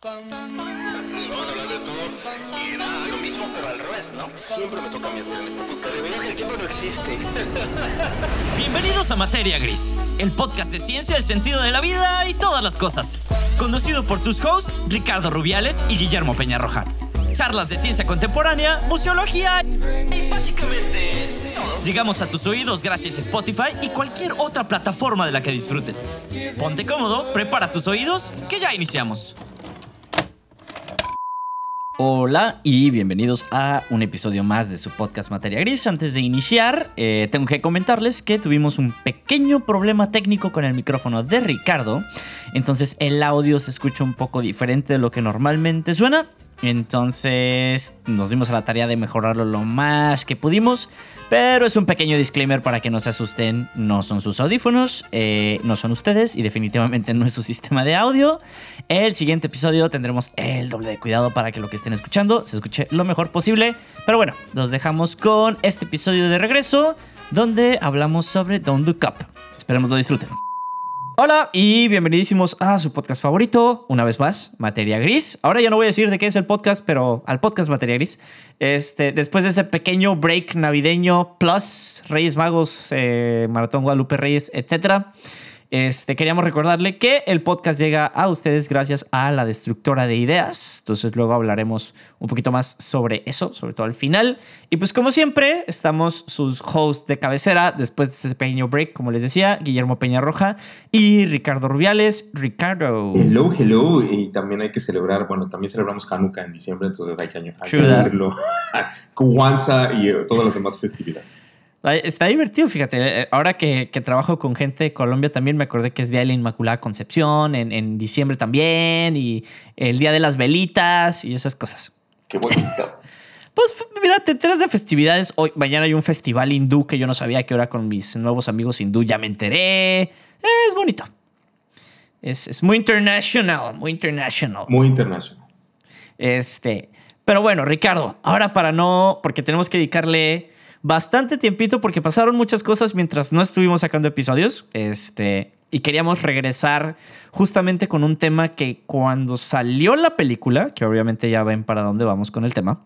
Vamos a hablar de todo y nada, lo mismo pero al revés, ¿no? Siempre me toca a mí hacer en este podcast. Debería que el tiempo no existe. Bienvenidos a Materia Gris, el podcast de ciencia, el sentido de la vida y todas las cosas. Conducido por tus hosts, Ricardo Rubiales y Guillermo Peñarroja. Charlas de ciencia contemporánea, museología Y básicamente todo. Llegamos a tus oídos gracias a Spotify y cualquier otra plataforma de la que disfrutes. Ponte cómodo, prepara tus oídos, que ya iniciamos. Hola y bienvenidos a un episodio más de su podcast Materia Gris. Antes de iniciar, eh, tengo que comentarles que tuvimos un pequeño problema técnico con el micrófono de Ricardo. Entonces el audio se escucha un poco diferente de lo que normalmente suena. Entonces nos dimos a la tarea de mejorarlo lo más que pudimos. Pero es un pequeño disclaimer para que no se asusten. No son sus audífonos, eh, no son ustedes y definitivamente no es su sistema de audio. El siguiente episodio tendremos el doble de cuidado para que lo que estén escuchando se escuche lo mejor posible. Pero bueno, los dejamos con este episodio de regreso donde hablamos sobre Don't Look Up. Esperemos lo disfruten. Hola y bienvenidísimos a su podcast favorito, una vez más, Materia Gris. Ahora ya no voy a decir de qué es el podcast, pero al podcast Materia Gris. Este, después de ese pequeño break navideño, plus Reyes Magos, eh, Maratón Guadalupe Reyes, etcétera. Este, queríamos recordarle que el podcast llega a ustedes gracias a la destructora de ideas. Entonces luego hablaremos un poquito más sobre eso, sobre todo al final. Y pues como siempre, estamos sus hosts de cabecera después de este pequeño break, como les decía, Guillermo Peñarroja y Ricardo Rubiales. Ricardo. Hello, hello. Y también hay que celebrar, bueno, también celebramos Hanukkah en diciembre, entonces hay que, añadirlo. Kwanzaa y todas las demás festividades. Está divertido, fíjate. eh, Ahora que, que trabajo con gente de Colombia también me acordé que es Día de la Inmaculada Concepción, en, en diciembre también, y el Día de las Velitas y esas cosas. Qué bonito. Pues mira, te enteras de festividades. Hoy, mañana hay un festival hindú que yo no sabía que ahora con mis nuevos amigos hindú ya me enteré. Eh, Es bonito. Es, es muy international, muy international. Muy internacional. Este, pero bueno, Ricardo, ahora para no, porque tenemos que dedicarle bastante tiempito porque pasaron muchas cosas mientras no estuvimos sacando episodios. Este, y queríamos regresar justamente con un tema que cuando salió la película, que obviamente ya ven para dónde vamos con el tema,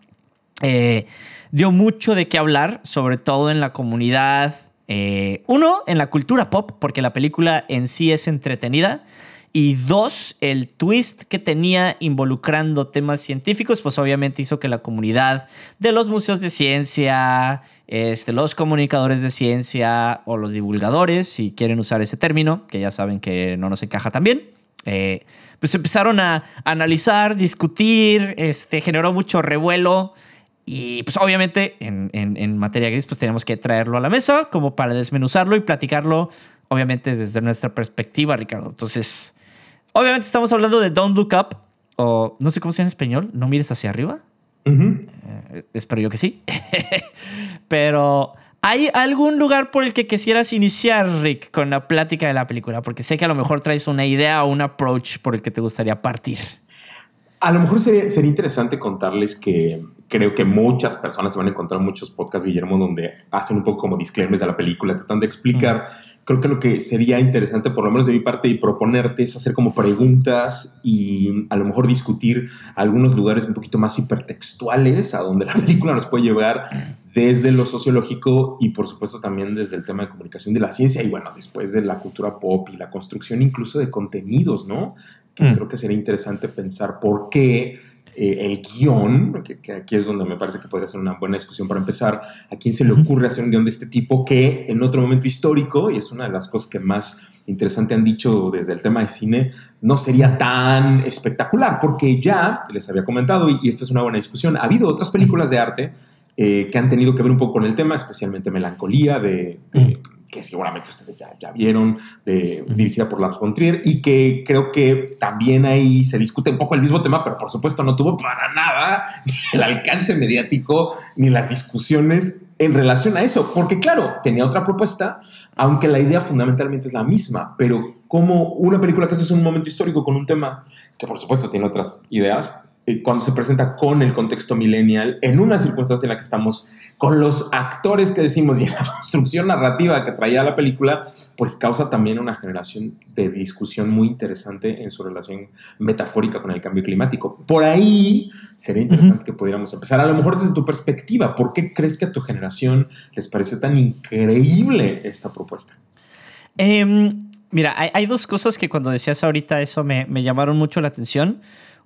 eh, dio mucho de qué hablar, sobre todo en la comunidad. eh, uno, en la cultura pop, porque la película en sí es entretenida. Y dos, el twist que tenía involucrando temas científicos, pues obviamente hizo que la comunidad de los museos de ciencia, este, los comunicadores de ciencia o los divulgadores, si quieren usar ese término, que ya saben que no nos encaja tan bien, eh, pues empezaron a analizar, discutir, este, generó mucho revuelo. Y pues obviamente en, en- en materia gris pues tenemos que traerlo a la mesa como para desmenuzarlo y platicarlo obviamente desde nuestra perspectiva, Ricardo. Entonces, obviamente estamos hablando de Don't Look Up o no sé cómo se llama en español, no mires hacia arriba. Eh, espero yo que sí. Pero ¿hay algún lugar por el que quisieras iniciar, Rick, con la plática de la película? Porque sé que a lo mejor traes una idea o un approach por el que te gustaría partir. A lo mejor sería, sería interesante contarles que creo que muchas personas se van a encontrar muchos podcasts, Guillermo, donde hacen un poco como disclaimers de la película, tratan de explicar. Creo que lo que sería interesante, por lo menos de mi parte, y proponerte es hacer como preguntas y a lo mejor discutir algunos lugares un poquito más hipertextuales a donde la película nos puede llevar desde lo sociológico y por supuesto también desde el tema de comunicación de la ciencia y bueno, después de la cultura pop y la construcción incluso de contenidos, ¿no? Que Mm. creo que sería interesante pensar por qué eh, el guion, que, que aquí es donde me parece que podría ser una buena discusión para empezar, a quién se le ocurre hacer un guion de este tipo que en otro momento histórico, y es una de las cosas que más interesante han dicho desde el tema de cine, no sería tan espectacular, porque ya les había comentado, y, y esta es una buena discusión, ha habido otras películas de arte eh, que han tenido que ver un poco con el tema, especialmente Melancolía, de, de- que seguramente ustedes ya, ya vieron, de, dirigida por Lars von Trier, y que creo que también ahí se discute un poco el mismo tema, pero por supuesto no tuvo para nada el alcance mediático ni las discusiones en relación a eso, porque claro, tenía otra propuesta, aunque la idea fundamentalmente es la misma, pero como una película que hace en un momento histórico con un tema que por supuesto tiene otras ideas, eh, cuando se presenta con el contexto millennial, en una circunstancia en la que estamos con los actores que decimos y en la construcción narrativa que traía la película, pues causa también una generación de discusión muy interesante en su relación metafórica con el cambio climático. Por ahí sería interesante que pudiéramos empezar, a lo mejor desde tu perspectiva, ¿por qué crees que a tu generación les pareció tan increíble esta propuesta? Em, mira, hay, dos cosas que cuando decías ahorita eso me, me llamaron mucho la atención.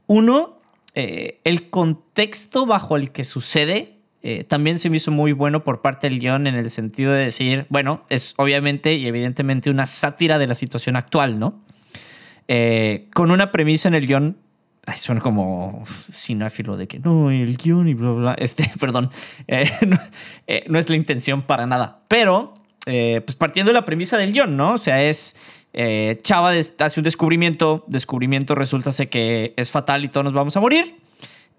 Uno, eh, el contexto bajo el que sucede eh, también se me hizo muy bueno por parte del guion en el sentido de decir, bueno, es obviamente y evidentemente una sátira de la situación actual, ¿no? Eh, con una premisa en el guion, ay, suena como cináfilo de que no, el guion y bla, bla, este, perdón, no, no, es la intención para nada, pero pues partiendo de la premisa del guion, ¿no? O sea, es eh, Chava hace un descubrimiento, descubrimiento resulta que es fatal y todos nos vamos a morir.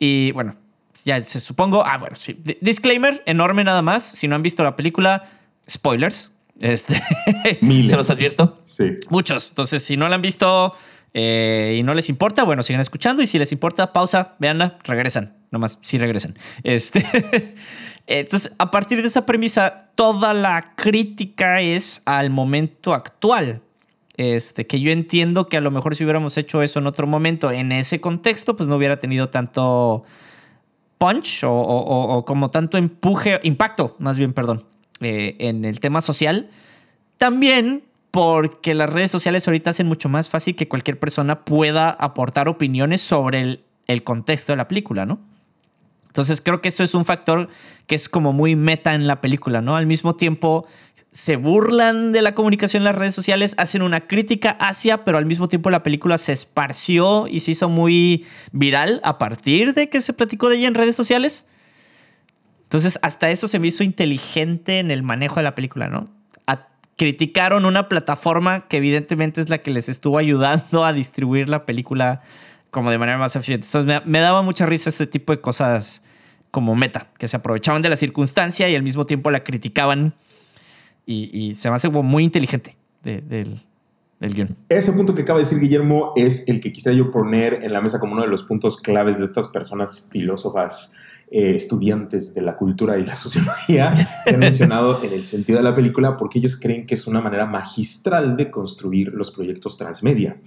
Y bueno, ya se supongo, ah, bueno, sí. Disclaimer enorme nada más, si no han visto la película, spoilers. Este, se los advierto. Sí. Muchos. Entonces, si no la han visto eh, y no les importa, bueno, sigan escuchando. Y si les importa, pausa, veanla, regresan. Nomás, sí regresan. Este. Entonces, a partir de esa premisa, toda la crítica es al momento actual. Este, que yo entiendo que a lo mejor si hubiéramos hecho eso en otro momento, en ese contexto, pues no hubiera tenido tanto punch o, como tanto empuje, impacto, más bien, perdón, eh, en el tema social. También porque las redes sociales ahorita hacen mucho más fácil que cualquier persona pueda aportar opiniones sobre el, el contexto de la película, ¿no? Entonces creo que eso es un factor que es como muy meta en la película, ¿no? Al mismo tiempo se burlan de la comunicación en las redes sociales, hacen una crítica hacia, pero al mismo tiempo la película se esparció y se hizo muy viral a partir de que se platicó de ella en redes sociales. Entonces, hasta eso se me hizo inteligente en el manejo de la película, ¿no? criticaron una plataforma que evidentemente es la que les estuvo ayudando a distribuir la película como de manera más eficiente. Entonces, me, me daba mucha risa ese tipo de cosas como meta, que se aprovechaban de la circunstancia y al mismo tiempo la criticaban y, se me hace muy inteligente del, del guion. Ese punto que acaba de decir Guillermo es el que quisiera yo poner en la mesa como uno de los puntos claves de estas personas filósofas eh, estudiantes de la cultura y la sociología que han mencionado en el sentido de la película porque ellos creen que es una manera magistral de construir los proyectos transmedia.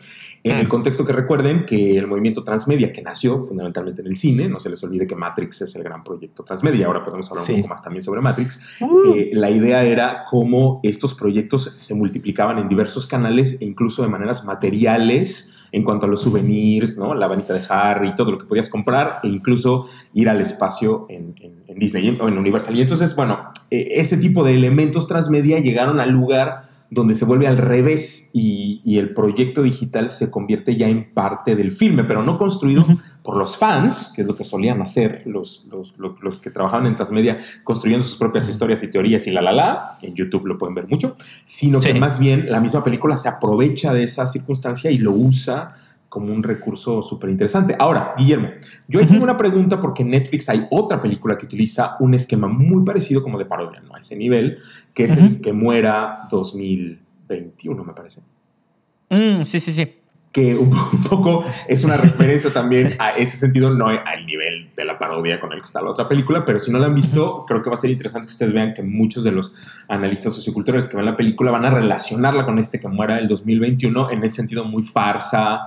En el mm. contexto que recuerden que el movimiento transmedia que nació fundamentalmente en el cine, no se les olvide que Matrix es el gran proyecto transmedia, ahora podemos hablar un poco más también sobre Matrix, uh. eh, la idea era cómo estos proyectos se multiplicaban en diversos canales e incluso de maneras materiales en cuanto a los souvenirs, ¿no? La vanita de Harry, todo lo que podías comprar e incluso ir al espacio en, Disney o en Universal. Y entonces, bueno, e, ese tipo de elementos transmedia llegaron al lugar donde se vuelve al revés y, el proyecto digital se convierte ya en parte del filme, pero no construido por los fans, que es lo que solían hacer los, los, que trabajaban en transmedia, construyendo sus propias historias y teorías y la la la, en YouTube lo pueden ver mucho, sino que más bien la misma película se aprovecha de esa circunstancia y lo usa como un recurso súper interesante. Ahora, Guillermo, yo tengo una pregunta porque en Netflix hay otra película que utiliza un esquema muy parecido como de parodia, ¿no? A ese nivel, que es el que muera 2021, me parece. Mm, sí, sí, sí. Que un, poco es una referencia también a ese sentido, no al nivel de la parodia con el que está la otra película, pero si no la han visto, creo que va a ser interesante que ustedes vean que muchos de los analistas socioculturales que ven la película van a relacionarla con este que muera el 2021 en ese sentido muy farsa,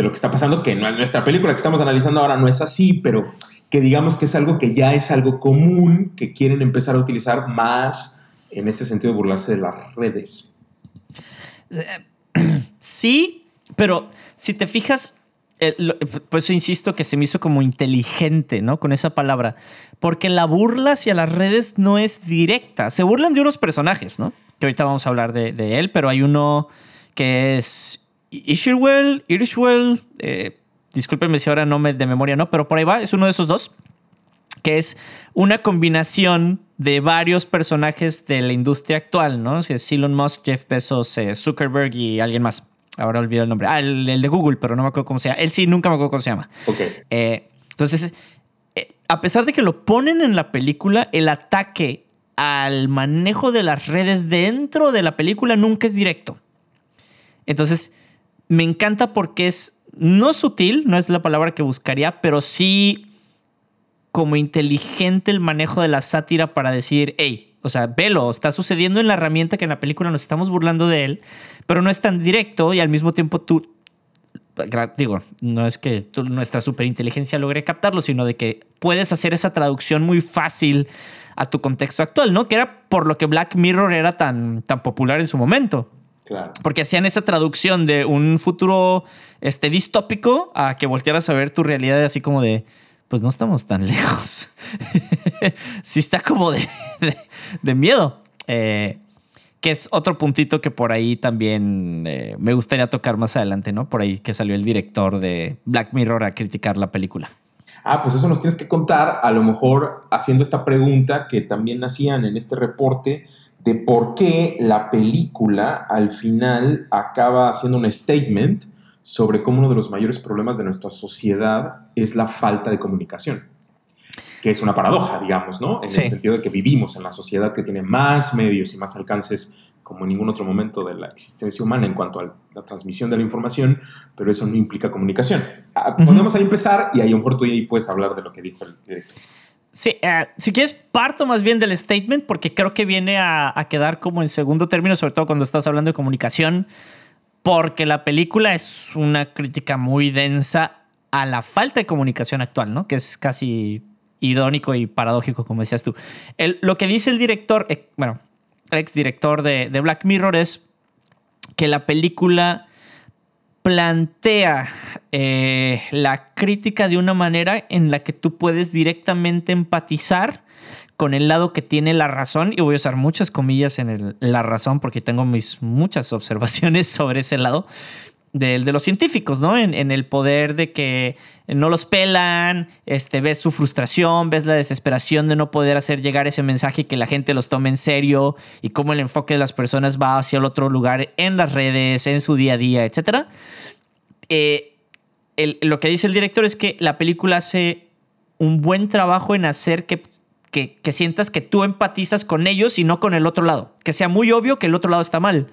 de lo que está pasando, que nuestra película que estamos analizando ahora, no es así, pero que digamos que es algo que ya es algo común, que quieren empezar a utilizar más en ese sentido de burlarse de las redes. Sí, pero si te fijas, eh, por eso insisto que se me hizo como inteligente, ¿no? Con esa palabra. Porque la burla hacia las redes no es directa. Se burlan de unos personajes, ¿no? Que ahorita vamos a hablar de él, pero hay uno que es Ishirwell, Irishwell, eh, discúlpenme si ahora no me de memoria no, pero por ahí va, es uno de esos dos, que es una combinación de varios personajes de la industria actual, ¿no? Si es Elon Musk, Jeff Bezos, eh, Zuckerberg y alguien más. Ahora olvido el nombre. Ah, el, de Google, pero no me acuerdo cómo se llama. Él sí, nunca me acuerdo cómo se llama. Ok. Eh, entonces, eh, a pesar de que lo ponen en la película, el ataque al manejo de las redes dentro de la película nunca es directo. Entonces, me encanta porque es no sutil, no es la palabra que buscaría, pero sí como inteligente el manejo de la sátira para decir, hey, o sea, velo, está sucediendo en la herramienta que en la película nos estamos burlando de él, pero no es tan directo y al mismo tiempo tú, digo, no es que nuestra superinteligencia logre captarlo, sino de que puedes hacer esa traducción muy fácil a tu contexto actual, ¿no? Que era por lo que Black Mirror era tan, tan popular en su momento. Claro. Porque hacían esa traducción de un futuro este, distópico a que voltearas a ver tu realidad así como de, pues no estamos tan lejos. sí está como de, de, miedo. Eh, que es otro puntito que por ahí también eh, me gustaría tocar más adelante, ¿no? Por ahí que salió el director de Black Mirror a criticar la película. Ah, pues eso nos tienes que contar, a lo mejor haciendo esta pregunta que también hacían en este reporte de por qué la película al final acaba haciendo un statement sobre cómo uno de los mayores problemas de nuestra sociedad es la falta de comunicación. Que es una paradoja, digamos, ¿no? En el sentido de que vivimos en la sociedad que tiene más medios y más alcances como en ningún otro momento de la existencia humana en cuanto a la transmisión de la información, pero eso no implica comunicación. Ah, podemos ahí empezar y ahí mejor tú ahí puedes hablar de lo que dijo el director. Sí, eh, si quieres, parto más bien del statement porque creo que viene a, a, quedar como en segundo término, sobre todo cuando estás hablando de comunicación, porque la película es una crítica muy densa a la falta de comunicación actual, ¿no? Que es casi irónico y paradójico, como decías tú. El, lo que dice el director, eh, bueno, ex director de, de Black Mirror es que la película plantea eh, la crítica de una manera en la que tú puedes directamente empatizar con el lado que tiene la razón, y voy a usar muchas comillas en el, la razón porque tengo mis muchas observaciones sobre ese lado, de, de los científicos, ¿no? En, en, el poder de que no los pelan, este, ves su frustración, ves la desesperación de no poder hacer llegar ese mensaje y que la gente los tome en serio y cómo el enfoque de las personas va hacia el otro lugar en las redes, en su día a día, etc. Eh, lo que dice el director es que la película hace un buen trabajo en hacer que, que, que sientas que tú empatizas con ellos y no con el otro lado, que sea muy obvio que el otro lado está mal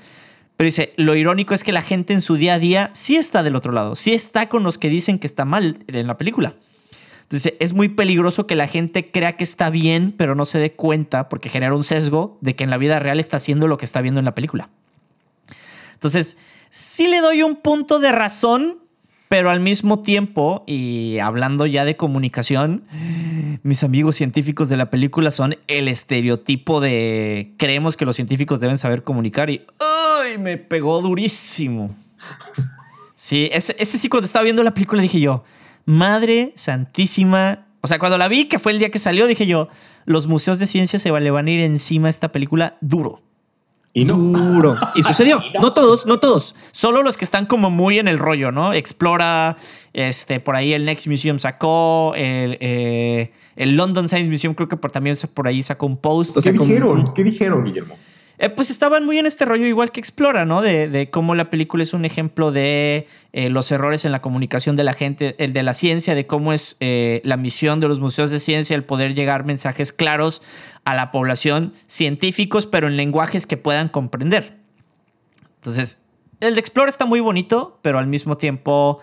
pero dice, lo irónico es que la gente en su día a día sí está del otro lado, sí está con los que dicen que está mal en la película. Entonces es muy peligroso que la gente crea que está bien, pero no se dé cuenta porque genera un sesgo de que en la vida real está haciendo lo que está viendo en la película. Entonces, sí le doy un punto de razón pero al mismo tiempo, y hablando ya de comunicación, mis amigos científicos de la película son el estereotipo de creemos que los científicos deben saber comunicar y ¡ay! Me pegó durísimo. Sí, ese, ese sí, cuando estaba viendo la película dije yo, Madre Santísima. O sea, cuando la vi, que fue el día que salió, dije yo, los museos de ciencia se le van a ir encima a esta película duro. Y no. Duro. Y sucedió. no. todos, no todos. Solo los que están como muy en el rollo, ¿no? Explora, este, por ahí el Next Museum sacó, el, eh, el London Science Museum creo que por, también por ahí sacó un post. ¿Qué dijeron? ¿Qué dijeron, Guillermo? Eh, pues estaban muy en este rollo igual que Explora, ¿no? De, cómo la película es un ejemplo de eh, los errores en la comunicación de la gente, el de la ciencia, de cómo es eh, la misión de los museos de ciencia, el poder llegar mensajes claros a la población, científicos, pero en lenguajes que puedan comprender. Entonces, el de Explora está muy bonito, pero al mismo tiempo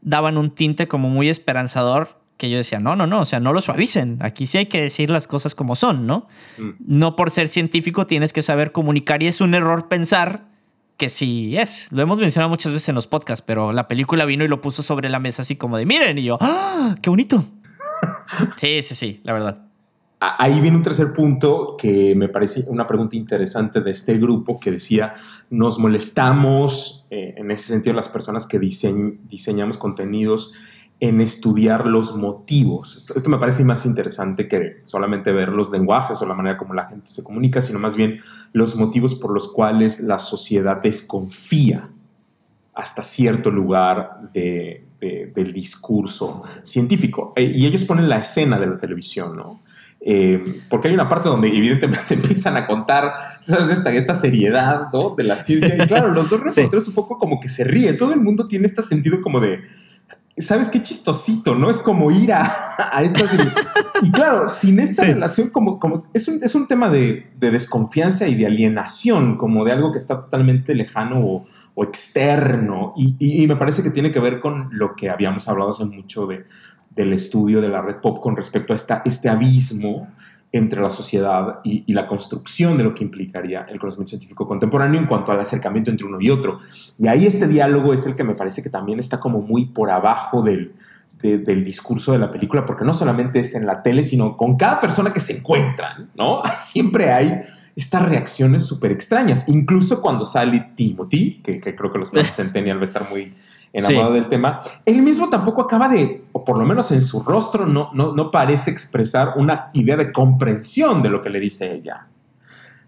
daban un tinte como muy esperanzador que yo decía, no, no, no, o sea, no lo suavicen. Aquí sí hay que decir las cosas como son, ¿no? Mm. No por ser científico tienes que saber comunicar y es un error pensar que sí es. Lo hemos mencionado muchas veces en los podcasts, pero la película vino y lo puso sobre la mesa así como de, miren, y yo, ¡ah! ¡Qué bonito! sí, sí, sí, la verdad. Ahí viene un tercer punto que me parece una pregunta interesante de este grupo que decía, nos molestamos, eh, en ese sentido las personas que diseñamos contenidos, en estudiar los motivos. Esto, me parece más interesante que solamente ver los lenguajes o la manera como la gente se comunica, sino más bien los motivos por los cuales la sociedad desconfía hasta cierto lugar del discurso científico. E, y ellos ponen la escena de la televisión, ¿no? Eh, porque hay una parte donde evidentemente empiezan a contar, ¿sabes? Esta, esta seriedad, ¿no? De la ciencia. Y claro, los dos reporteros un poco como que se ríen. Todo el mundo tiene este sentido como de ¿sabes qué chistosito, no? Es como ir a, a estas... y claro, sin esta relación, como, como es, un, es un tema de, de, desconfianza y de alienación, como de algo que está totalmente lejano o, o externo. Y, y, me parece que tiene que ver con lo que habíamos hablado hace mucho de, del estudio de la red pop con respecto a esta, este abismo entre la sociedad y, y, la construcción de lo que implicaría el conocimiento científico contemporáneo en cuanto al acercamiento entre uno y otro. Y ahí este diálogo es el que me parece que también está como muy por abajo del, del discurso de la película, porque no solamente es en la tele, sino con cada persona que se encuentran, ¿no? Siempre hay estas reacciones súper extrañas, incluso cuando sale Timothy, que, creo que los Centennial va a estar muy enamorado del tema, él mismo tampoco acaba de, o por lo menos en su rostro, no, no, no parece expresar una idea de comprensión de lo que le dice ella.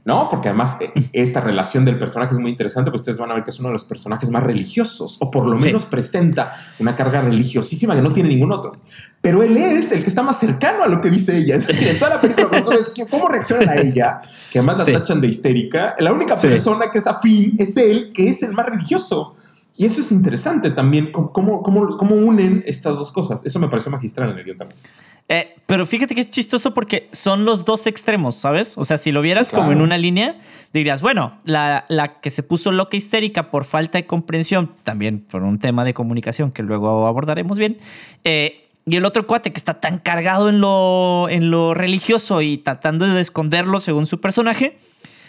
¿no? Porque además eh, esta relación del personaje es muy interesante, pues ustedes van a ver que es uno de los personajes más religiosos, o por lo menos presenta una carga religiosísima que no tiene ningún otro. Pero él es el que está más cercano a lo que dice ella. Es decir, en toda la película, cómo reaccionan a ella, que además la tachan de histérica, la única persona que es afín es él, que es el más religioso. Y eso es interesante también, cómo, cómo, cómo unen estas dos cosas. Eso me parece magistral en el guion también. Eh, pero fíjate que es chistoso porque son los dos extremos, ¿sabes? O sea, si lo vieras como en una línea, dirías, bueno, la, la, que se puso loca histérica por falta de comprensión, también por un tema de comunicación que luego abordaremos bien, eh, y el otro cuate que está tan cargado en lo, en lo religioso y tratando de esconderlo según su personaje,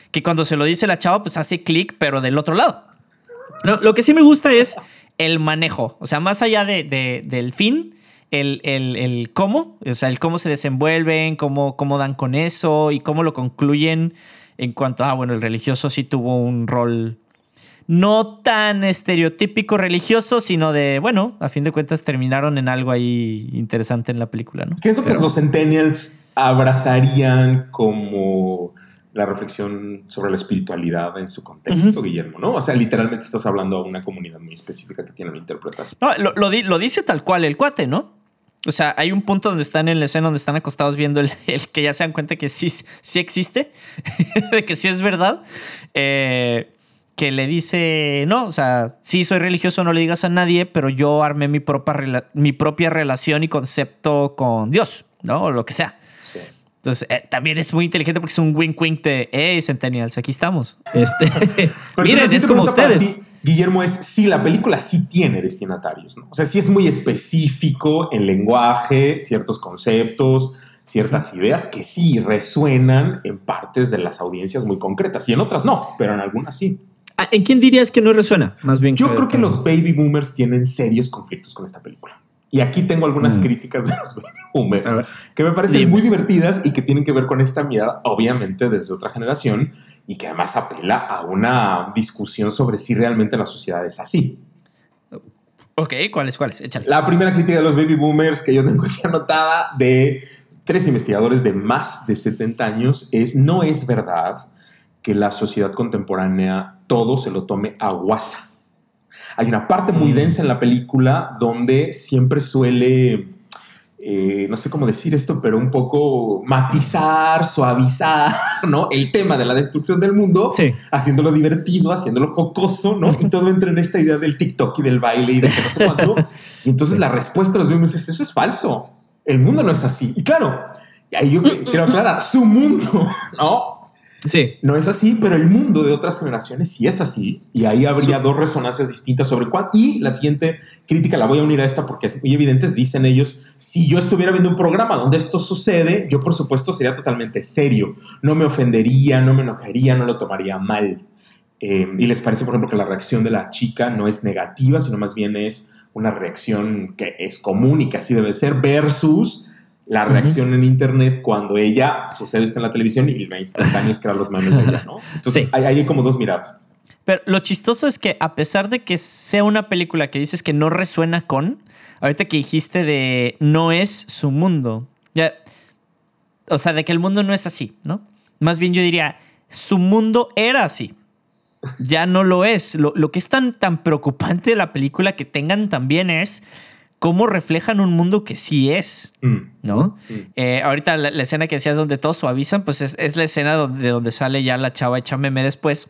que cuando se lo dice la chava, pues hace clic, pero del otro lado. Lo que sí me gusta es el manejo, o sea, más allá de, de, del fin el, el, cómo, o sea, el cómo se desenvuelven, cómo, cómo dan con eso y cómo lo concluyen en cuanto a, ah, bueno, el religioso sí tuvo un rol no tan estereotípico religioso, sino de, bueno, a fin de cuentas terminaron en algo ahí interesante en la película, ¿no? ¿Qué es lo que los centennials abrazarían como la reflexión sobre la espiritualidad en su contexto, Guillermo, ¿no? O sea, literalmente estás hablando a una comunidad muy específica que tiene una interpretación. No, lo, lo dice tal cual el cuate, ¿no? O sea, hay un punto donde están en la escena donde están acostados viendo el, que ya se dan cuenta que sí, sí existe, de que sí es verdad. Eh, que le dice, no, o sea, sí soy religioso, no le digas a nadie, pero yo armé mi propia, mi propia relación y concepto con Dios, ¿no? O lo que sea. Entonces, eh, también es muy inteligente porque es un wink-wink de, hey, Centennials, aquí estamos. Este, miren, es como ustedes. Guillermo, es si la película sí tiene destinatarios, ¿no? O sea, sí es muy específico en lenguaje, ciertos conceptos, ciertas ideas que sí resuenan en partes de las audiencias muy concretas y en otras no, pero en algunas sí. Ah, ¿En quién dirías que no resuena? Más bien. Yo creo que los baby boomers tienen serios conflictos con esta película. Y aquí tengo algunas mm. críticas de los boomers que me parecen muy divertidas y que tienen que ver con esta mirada, obviamente desde otra generación, y que además apela a una discusión sobre si realmente la sociedad es así. Ok, ¿cuáles? ¿Cuáles? Échale. La primera crítica de los baby boomers que yo tengo aquí anotada de tres investigadores de más de 70 años es: no es verdad que la sociedad contemporánea todo se lo tome a guasa hay una parte muy mm. densa en la película donde siempre suele, eh, no sé cómo decir esto, pero un poco matizar, suavizar, ¿no? El tema de la destrucción del mundo, haciéndolo divertido, haciéndolo jocoso, ¿no? Y todo entra en esta idea del TikTok y del baile y de que no sé cuánto. Y entonces la respuesta de los mismos es, eso es falso. El mundo no es así. Y claro, ahí yo quiero aclarar, su mundo, ¿no? Sí. No es así, pero el mundo de otras generaciones sí es así. Y ahí habría dos resonancias distintas sobre cuál. Y la siguiente crítica la voy a unir a esta porque es muy evidente. Dicen ellos, si yo estuviera viendo un programa donde esto sucede, yo por supuesto sería totalmente serio. No me ofendería, no me enojaría, no lo tomaría mal. Eh, y les parece, por ejemplo, que la reacción de la chica no es negativa, sino más bien es una reacción que es común y que así debe ser versus la reacción en internet cuando ella sucede esto en la televisión y la instantáneo es eran los memes de ella, ¿no? Entonces hay, hay, como dos miradas. Pero lo chistoso es que a pesar de que sea una película que dices que no resuena con, ahorita que dijiste de no es su mundo, ya, o sea, de que el mundo no es así, ¿no? Más bien yo diría, su mundo era así. Ya no lo es. Lo, lo que es tan, tan preocupante de la película que tengan también es cómo reflejan un mundo que sí es, mm. ¿no? Mm. Eh, ahorita la, escena que decías donde todos suavizan, pues es, la escena donde, de donde sale ya la chava hecha meme después,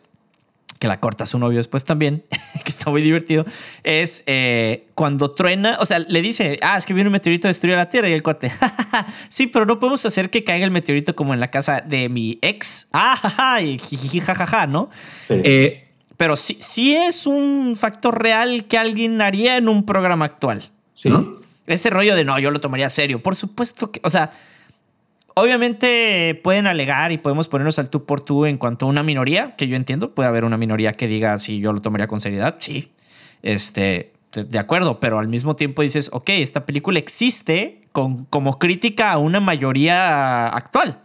que la corta su novio después también, que está muy divertido, es eh, cuando truena, o sea, le dice, ah, es que viene un meteorito a destruir la Tierra y el cuate, sí, pero no podemos hacer que caiga el meteorito como en la casa de mi ex, ah, jaja, y jajaja, ¿no? Sí. Eh, pero sí, sí es un factor real que alguien haría en un programa actual. Sí. Ese rollo de no, yo lo tomaría serio. Por supuesto que, o sea, obviamente pueden alegar y podemos ponernos al tú por tú en cuanto a una minoría, que yo entiendo. Puede haber una minoría que diga si yo lo tomaría con seriedad. Sí. Este, de acuerdo, pero al mismo tiempo dices, ok, esta película existe con, como crítica a una mayoría actual,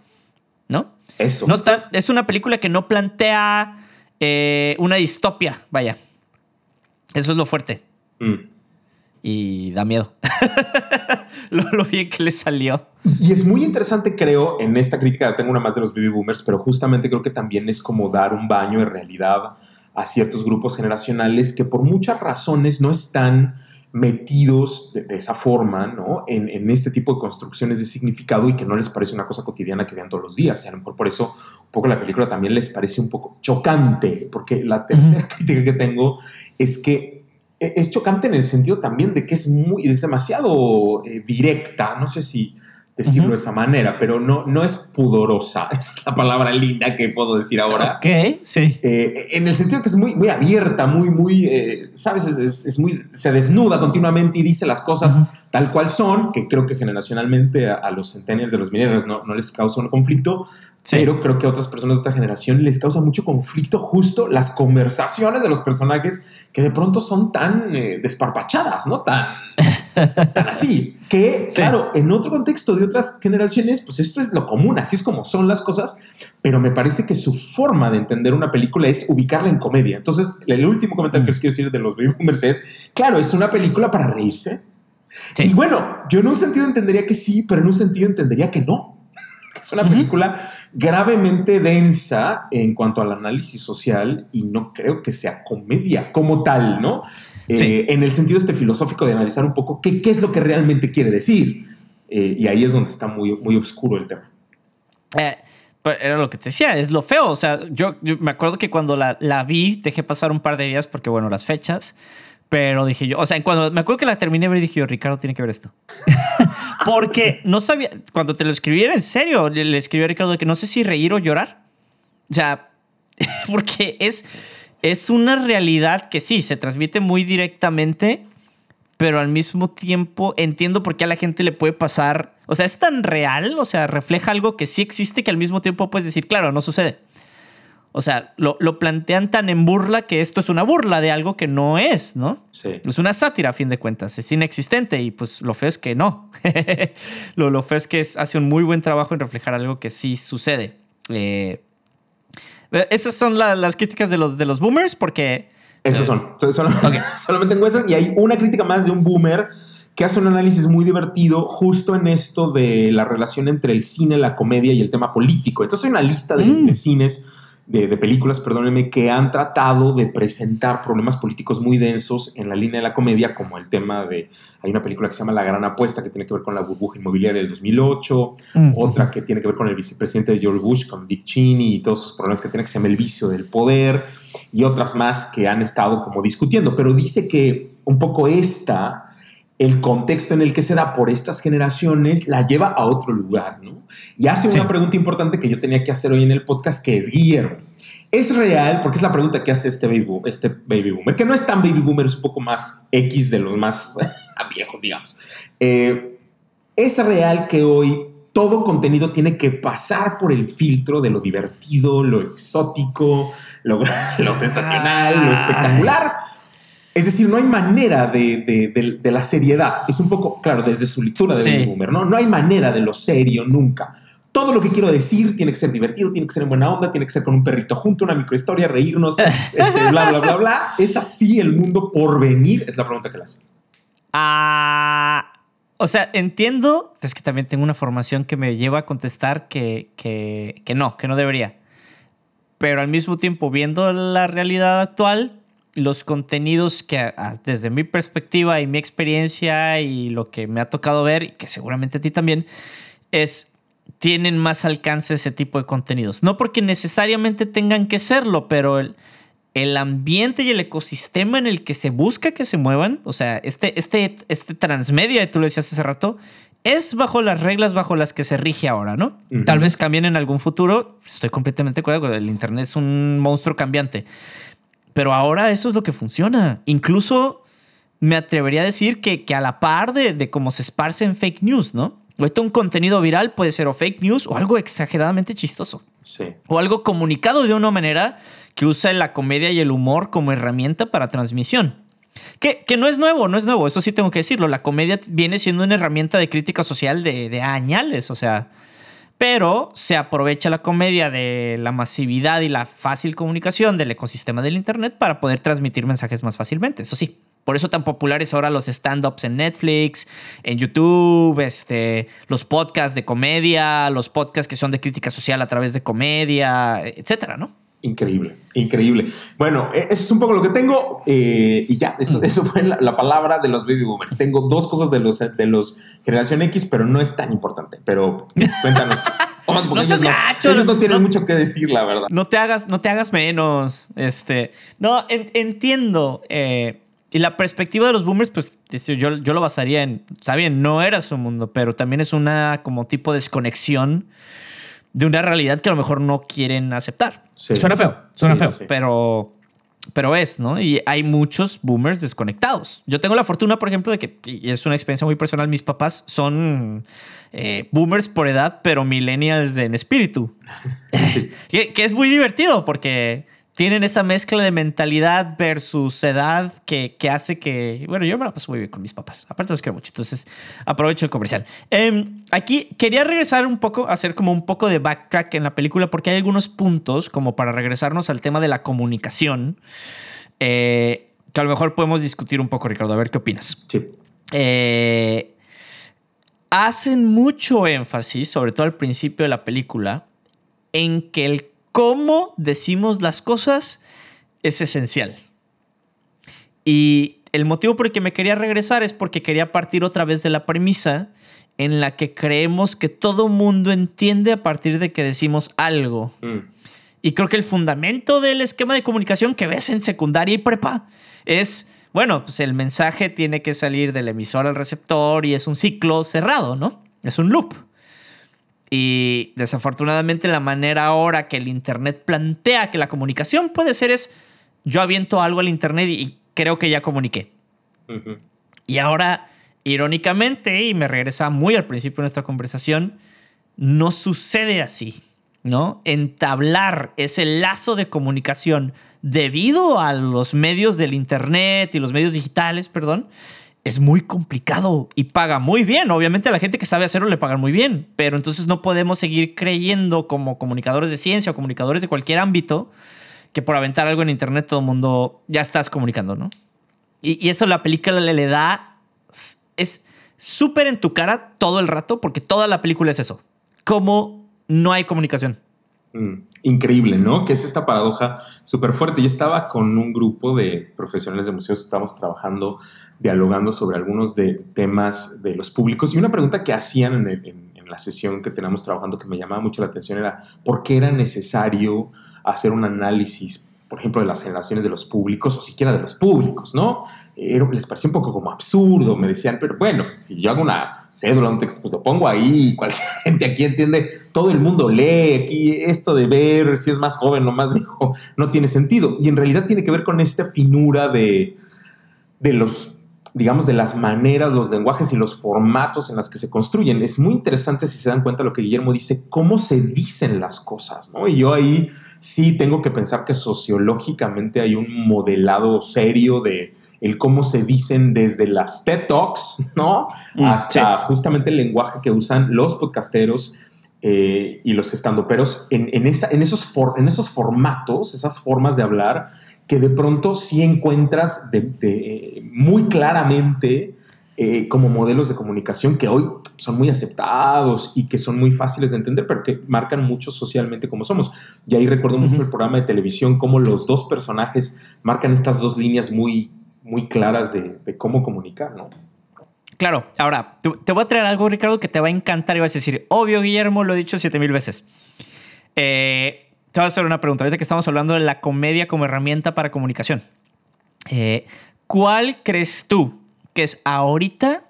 ¿no? Eso. No está, es una película que no plantea eh, una distopia, vaya. Eso es lo fuerte. Mm. Y da miedo. lo, lo, bien que le salió. Y es muy interesante, creo, en esta crítica, tengo una más de los baby boomers, pero justamente creo que también es como dar un baño de realidad a ciertos grupos generacionales que por muchas razones no están metidos de, de esa forma, ¿no? En, en, este tipo de construcciones de significado y que no les parece una cosa cotidiana que vean todos los días. Y a lo mejor por eso un poco la película también les parece un poco chocante, porque la tercera uh -huh. crítica que tengo es que es chocante en el sentido también de que es muy, es demasiado eh, directa, no sé si decirlo uh -huh. de esa manera, pero no, no es pudorosa, esa es la palabra linda que puedo decir ahora. Ok, sí. Eh, en el sentido que es muy, muy abierta, muy, muy, eh, sabes, es, es, es, muy, se desnuda continuamente y dice las cosas uh -huh. tal cual son, que creo que generacionalmente a, a los centennials de los millennials no, no les causa un conflicto, sí. pero creo que a otras personas de otra generación les causa mucho conflicto justo las conversaciones de los personajes que de pronto son tan eh, desparpachadas, ¿no? Tan tan así, que sí. claro, en otro contexto de otras generaciones, pues esto es lo común, así es como son las cosas, pero me parece que su forma de entender una película es ubicarla en comedia. Entonces, el último comentario mm. que les quiero decir de los baby boomers es, claro, es una película para reírse. Sí. Y bueno, yo en un sentido entendería que sí, pero en un sentido entendería que no. Es una película uh -huh. gravemente densa en cuanto al análisis social y no creo que sea comedia como tal, ¿no? Sí. Eh, en el sentido este filosófico de analizar un poco qué, qué es lo que realmente quiere decir. Eh, y ahí es donde está muy, muy oscuro el tema. Eh, era lo que te decía, es lo feo. O sea, yo, yo me acuerdo que cuando la, la, vi, dejé pasar un par de días porque, bueno, las fechas. Pero dije yo, o sea, cuando me acuerdo que la terminé ver, dije yo, Ricardo tiene que ver esto. porque no sabía, cuando te lo escribiera en serio, le, le escribí a Ricardo que no sé si reír o llorar. O sea, porque es es una realidad que sí, se transmite muy directamente, pero al mismo tiempo entiendo por qué a la gente le puede pasar. O sea, es tan real, o sea, refleja algo que sí existe que al mismo tiempo puedes decir, claro, no sucede. O sea, lo, lo plantean tan en burla que esto es una burla de algo que no es, ¿no? Sí. Es una sátira, a fin de cuentas, es inexistente y pues lo feo es que no. lo, lo feo es que es, hace un muy buen trabajo en reflejar algo que sí sucede. Eh, esas son la, las críticas de los, de los boomers, porque. Esas son. Solo, okay. Solamente tengo esas. Y hay una crítica más de un boomer que hace un análisis muy divertido justo en esto de la relación entre el cine, la comedia y el tema político. Entonces hay una lista de, mm. de cines de, de, películas, perdónenme, que han tratado de presentar problemas políticos muy densos en la línea de la comedia, como el tema de, hay una película que se llama La Gran Apuesta, que tiene que ver con la burbuja inmobiliaria del 2008, mm. otra que tiene que ver con el vicepresidente de George Bush, con Dick Cheney y todos esos problemas que tiene, que se llama El vicio del poder, y otras más que han estado como discutiendo, pero dice que un poco esta el contexto en el que se da por estas generaciones la lleva a otro lugar, ¿no? Y hace sí. una pregunta importante que yo tenía que hacer hoy en el podcast, que es, Guillermo, ¿es real? Porque es la pregunta que hace este baby, boom, este baby boomer, que no es tan baby boomer, es un poco más X de los más viejos, digamos. Eh, ¿Es real que hoy todo contenido tiene que pasar por el filtro de lo divertido, lo exótico, lo, lo sensacional, lo espectacular? Es decir, no hay manera de, de, de, de, la seriedad. Es un poco, claro, desde su lectura de sí. Baby Boomer, ¿no? No hay manera de lo serio nunca. Todo lo que quiero decir tiene que ser divertido, tiene que ser en buena onda, tiene que ser con un perrito junto, una microhistoria, reírnos, este, bla, bla, bla, bla. ¿Es así el mundo por venir? Es la pregunta que le hace. Ah. O sea, entiendo, es que también tengo una formación que me lleva a contestar que, que, que no, que no debería. Pero al mismo tiempo, viendo la realidad actual, los contenidos que desde mi perspectiva y mi experiencia y lo que me ha tocado ver, y que seguramente a ti también, es tienen más alcance ese tipo de contenidos. No porque necesariamente tengan que serlo, pero el, el ambiente y el ecosistema en el que se busca que se muevan, o sea, este, este, este transmedia, tú lo decías hace rato, es bajo las reglas bajo las que se rige ahora, ¿no? Uh -huh. Tal vez cambien en algún futuro, estoy completamente de acuerdo, el Internet es un monstruo cambiante Pero ahora eso es lo que funciona. Incluso me atrevería a decir que, que a la par de, de cómo se esparce en fake news, ¿no? Ahorita un contenido viral puede ser o fake news o algo exageradamente chistoso. Sí. O algo comunicado de una manera que usa la comedia y el humor como herramienta para transmisión. Que, que no es nuevo, no es nuevo, eso sí tengo que decirlo. La comedia viene siendo una herramienta de crítica social de, de añales, o sea, pero se aprovecha la comedia de la masividad y la fácil comunicación del ecosistema del Internet para poder transmitir mensajes más fácilmente, eso sí. Por eso tan populares ahora los stand-ups en Netflix, en YouTube, este, los podcasts de comedia, los podcasts que son de crítica social a través de comedia, etcétera, ¿no? Increíble, increíble. Bueno, e, eso es un poco lo que tengo eh, y ya, eso, eso fue la, la, palabra de los baby boomers. Tengo dos cosas de los, de los generación X, pero no es tan importante. Pero cuéntanos. No seas ellos gacho, no, ellos no tienen no- mucho que decir, la verdad. No te hagas, no te hagas menos. Este, no, en- entiendo. eh, y la perspectiva de los boomers, pues yo, yo lo basaría en, está bien, no era su mundo, pero también es una como tipo de desconexión de una realidad que a lo mejor no quieren aceptar. Sí. Suena feo, suena Sí, feo, sí, pero pero es, ¿no? Y hay muchos boomers desconectados. Yo tengo la fortuna, por ejemplo, de que, y es una experiencia muy personal, mis papás son eh, boomers por edad, pero millennials en espíritu. que, que es muy divertido porque tienen esa mezcla de mentalidad versus edad que, que hace que, bueno, yo me la paso muy bien con mis papás. Aparte los quiero mucho, entonces aprovecho el comercial. Em, aquí quería regresar un poco, hacer como un poco de backtrack en la película porque hay algunos puntos como para regresarnos al tema de la comunicación eh, que a lo mejor podemos discutir un poco, Ricardo. A ver qué opinas. Sí. Eh, hacen mucho énfasis, sobre todo al principio de la película, en que el cómo decimos las cosas es esencial. Y el motivo por el que me quería regresar es porque quería partir otra vez de la premisa en la que creemos que todo mundo entiende a partir de que decimos algo. Mm. Y creo que el fundamento del esquema de comunicación que ves en secundaria y prepa es, bueno, pues el mensaje tiene que salir del emisor al receptor y es un ciclo cerrado, ¿no? Es un loop. Y desafortunadamente la manera ahora que el Internet plantea que la comunicación puede ser es, yo aviento algo al Internet y creo que ya comuniqué. Y ahora, irónicamente, y me regresa muy al principio de nuestra conversación, no sucede así, ¿no? Entablar ese lazo de comunicación debido a los medios del Internet y los medios digitales, perdón, es muy complicado y paga muy bien. Obviamente a la gente que sabe hacerlo le pagan muy bien, pero entonces no podemos seguir creyendo como comunicadores de ciencia o comunicadores de cualquier ámbito que por aventar algo en Internet todo el mundo ya estás comunicando, ¿no? Y, eso la película le, le da. Es súper en tu cara todo el rato, porque toda la película es eso. Cómo no hay comunicación. Mm, Increíble, ¿no? Que es esta paradoja súper fuerte. Yo estaba con un grupo de profesionales de museos, estábamos trabajando, dialogando sobre algunos de temas de los públicos y una pregunta que hacían en, en la sesión que teníamos trabajando que me llamaba mucho la atención era por qué era necesario hacer un análisis, por ejemplo, de las generaciones de los públicos o siquiera de los públicos, ¿no? Les parecía un poco como absurdo, me decían, pero bueno, si yo hago una cédula, un texto, pues lo pongo ahí, cualquier gente aquí entiende, todo el mundo lee, aquí esto de ver si es más joven o más viejo no tiene sentido. Y en realidad tiene que ver con esta finura de, de los, digamos, de las maneras, los lenguajes y los formatos en las que se construyen. Es muy interesante si se dan cuenta lo que Guillermo dice, cómo se dicen las cosas, ¿no? Y yo ahí sí tengo que pensar que sociológicamente hay un modelado serio de el cómo se dicen desde las TED Talks, ¿no? Mm, Hasta justamente el lenguaje que usan los podcasteros eh, y los estandoperos en, en, esa- en esos for- en esos formatos, esas formas de hablar que de pronto sí encuentras de- de- muy claramente eh, como modelos de comunicación que hoy son muy aceptados y que son muy fáciles de entender, pero que marcan mucho socialmente como somos. Y ahí recuerdo mucho el programa de televisión, cómo los dos personajes marcan estas dos líneas muy, muy claras de, de cómo comunicar, ¿no? Claro, ahora te, te voy a traer algo, Ricardo, que te va a encantar y vas a decir, obvio, Guillermo, lo he dicho siete mil veces. Eh, te voy a hacer una pregunta. Ahorita que estamos hablando de la comedia como herramienta para comunicación. Eh, ¿Cuál crees tú que es ahorita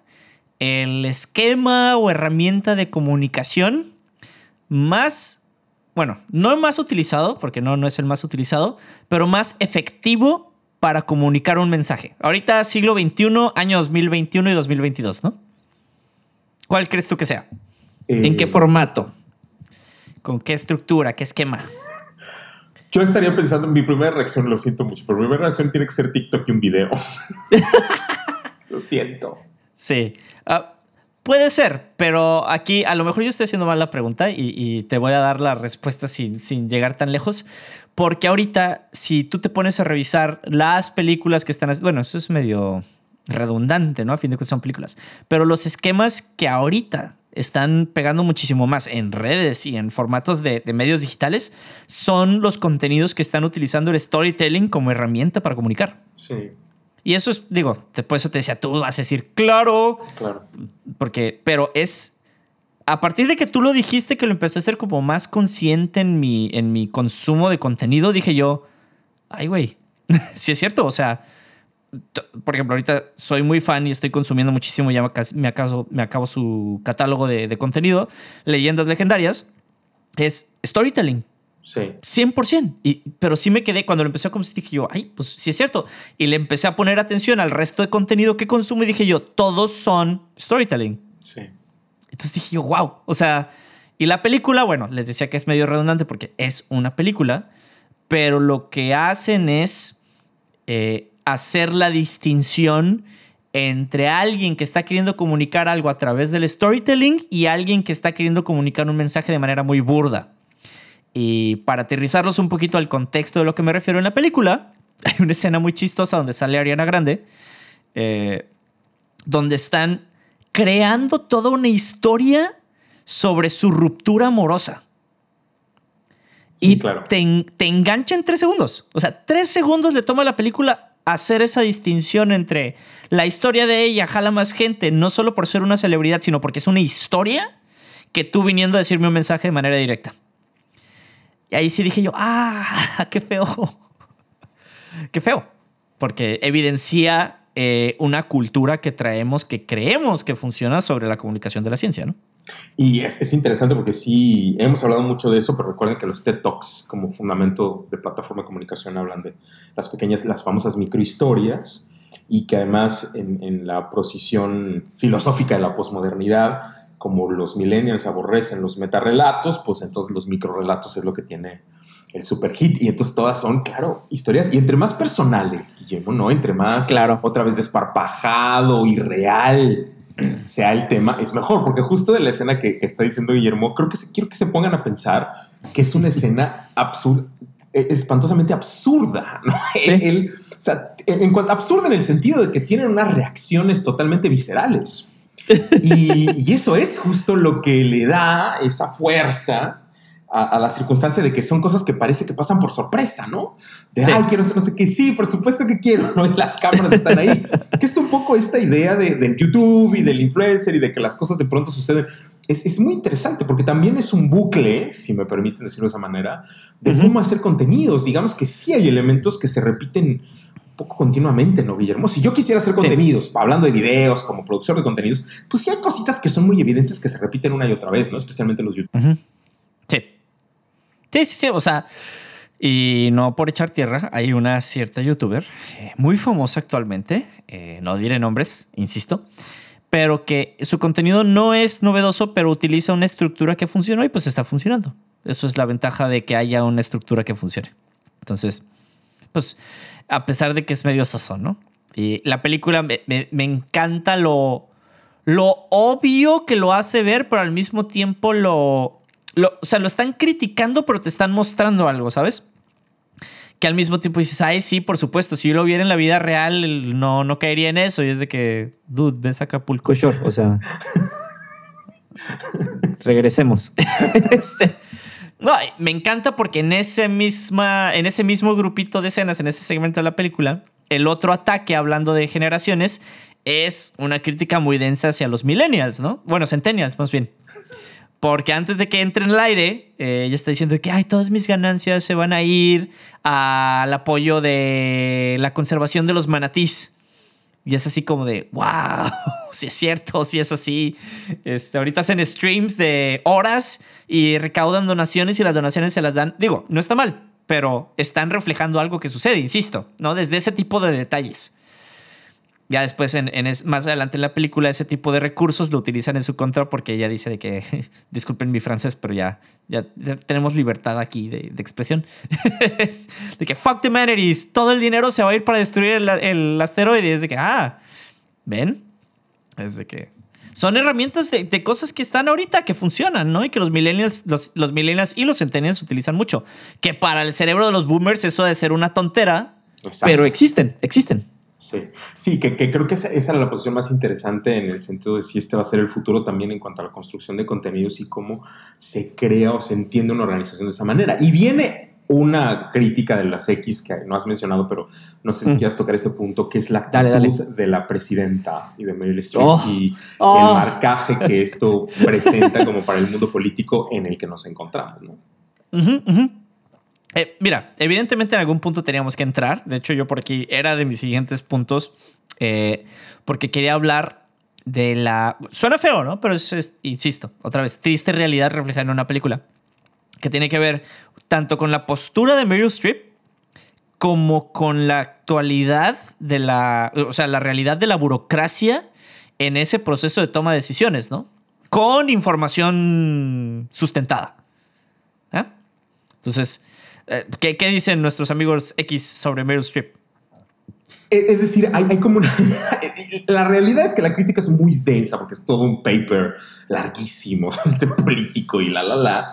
el esquema o herramienta de comunicación más bueno, no el más utilizado, porque no, no es el más utilizado, pero más efectivo para comunicar un mensaje. Ahorita siglo XXI, año 2021 y 2022, ¿no? ¿Cuál crees tú que sea? ¿En qué Eh, formato? ¿Con qué estructura? ¿Qué esquema? Yo estaría pensando, mi primera reacción, lo siento mucho, pero mi primera reacción tiene que ser TikTok y un video. lo siento. Sí. Ah, puede ser, pero aquí a lo mejor yo estoy haciendo mal la pregunta y, y te voy a dar la respuesta sin, sin llegar tan lejos. Porque ahorita, si tú te pones a revisar las películas que están. Bueno, eso es medio redundante, ¿no? A fin de cuentas son películas. Pero los esquemas que ahorita están pegando muchísimo más en redes y en formatos de, de medios digitales son los contenidos que están utilizando el storytelling como herramienta para comunicar. Sí, Y eso es, digo, por eso te decía, tú vas a decir, claro, claro. porque, pero es a partir de que tú lo dijiste que lo empecé a hacer como más consciente en mi, en mi consumo de contenido, dije yo, ay, güey, sí es cierto. O sea, por ejemplo, ahorita soy muy fan y estoy consumiendo muchísimo, ya me acabo, me acabo su catálogo de, de contenido, leyendas legendarias, es storytelling. Sí. 100%. Y, pero sí me quedé cuando lo empecé a consumir, dije yo, ay, pues sí es cierto. Y le empecé a poner atención al resto de contenido que consumo y dije yo, todos son storytelling. Sí. Entonces dije yo, wow. O sea, y la película, bueno, les decía que es medio redundante porque es una película, pero lo que hacen es eh, hacer la distinción entre alguien que está queriendo comunicar algo a través del storytelling y alguien que está queriendo comunicar un mensaje de manera muy burda. Y para aterrizarlos un poquito al contexto de lo que me refiero en la película, hay una escena muy chistosa donde sale Ariana Grande, eh, donde están creando toda una historia sobre su ruptura amorosa. Sí, y claro. te, te engancha en tres segundos. O sea, tres segundos le toma a la película hacer esa distinción entre la historia de ella jala más gente, no solo por ser una celebridad, sino porque es una historia que tú viniendo a decirme un mensaje de manera directa. Ahí sí dije yo, ah, qué feo. Qué feo. Porque evidencia eh, una cultura que traemos, que creemos que funciona sobre la comunicación de la ciencia, ¿no? Y es, es interesante porque sí, hemos hablado mucho de eso, pero recuerden que los TED Talks como fundamento de plataforma de comunicación hablan de las pequeñas, las famosas microhistorias y que además en, en la posición filosófica de la posmodernidad, como los millennials aborrecen los metarrelatos, pues entonces los microrelatos es lo que tiene el super hit y entonces todas son, claro, historias y entre más personales, Guillermo, ¿no? Entre más, Sí, claro. otra vez desparpajado y real sea el tema, es mejor, porque justo de la escena que, que está diciendo Guillermo, creo que se- quiero que se pongan a pensar que es una escena absurda, espantosamente absurda, ¿no? O sea, en, en cuanto absurda en el sentido de que tienen unas reacciones totalmente viscerales. Y, y eso es justo lo que le da esa fuerza a, a la circunstancia de que son cosas que parece que pasan por sorpresa, ¿no? De, Sí. ay, quiero hacer no sé qué, sí, por supuesto que quiero, ¿no? Y las cámaras están ahí. que es un poco esta idea de, del YouTube y del influencer y de que las cosas de pronto suceden. Es, es muy interesante porque también es un bucle, si me permiten decirlo de esa manera, de Ujú. cómo hacer contenidos. Digamos que sí hay elementos que se repiten poco continuamente, ¿no, Guillermo? Si yo quisiera hacer Sí. contenidos, hablando de videos, como productor de contenidos, pues sí hay cositas que son muy evidentes que se repiten una y otra vez, ¿no? Especialmente los YouTube. Sí. Sí, sí, sí. O sea, y no por echar tierra, hay una cierta youtuber eh, muy famosa actualmente, eh, no diré nombres, insisto, pero que su contenido no es novedoso, pero utiliza una estructura que funcionó y pues está funcionando. Eso es la ventaja de que haya una estructura que funcione. Entonces, pues, a pesar de que es medio sazón, ¿no? Y la película me, me- me encanta lo, lo obvio que lo hace ver, pero al mismo tiempo lo, lo- O sea, lo están criticando, pero te están mostrando algo, ¿sabes? Que al mismo tiempo dices, ay, sí, por supuesto, si yo lo viera en la vida real, no, no caería en eso. Y es de que, dude, ves Acapulco Shore. O sea, regresemos. Este, no, me encanta porque en ese, misma, en ese mismo grupito de escenas, en ese segmento de la película, el otro ataque, hablando de generaciones, es una crítica muy densa hacia los millennials, ¿no? Bueno, centennials, más bien. Porque antes de que entre en el aire, eh, ella está diciendo que Ay, todas mis ganancias se van a ir al apoyo de la conservación de los manatís. Y es así como de, wow, si es cierto, si es así. Este, ahorita hacen streams de horas y recaudan donaciones y las donaciones se las dan. Digo, no está mal, pero están reflejando algo que sucede, insisto, ¿no? Desde ese tipo de detalles. Ya después, en, más adelante en la película, ese tipo de recursos lo utilizan en su contra porque ella dice de que, disculpen mi francés, pero ya, ya, tenemos libertad aquí de, expresión. de que, fuck the humanities, todo el dinero se va a ir para destruir el, el asteroide. es de que, ah, ¿ven? Es de que... Son herramientas de, cosas que están ahorita, que funcionan, ¿no? Y que los millennials, los, los millennials y los centennials utilizan mucho. Que para el cerebro de los boomers eso de ser una tontera, pero existen, existen. Sí, sí que, creo que esa, era la posición más interesante en el sentido de si este va a ser el futuro también en cuanto a la construcción de contenidos y cómo se crea o se entiende una organización de esa manera. Y viene una crítica de las X que no has mencionado, pero no sé si mm. quieras tocar ese punto, que es la actitud de la presidenta y de Meryl Streep oh. y el oh. marcaje que esto presenta como para el mundo político en el que nos encontramos. ¿no? Eh, mira, evidentemente en algún punto teníamos que entrar. De hecho, yo por aquí era de mis siguientes puntos eh, porque quería hablar de la... Suena feo, ¿no? Pero es, insisto, otra vez, triste realidad reflejada en una película que tiene que ver tanto con la postura de Meryl Streep como con la actualidad de la... O sea, la realidad de la burocracia en ese proceso de toma de decisiones, ¿no? Con información sustentada. ¿eh? Entonces, ¿Qué, ¿Qué, dicen nuestros amigos X sobre Meryl Streep? Eh, es decir, hay, hay, como una... la realidad es que la crítica es muy densa porque es todo un paper larguísimo, político y la, la, la.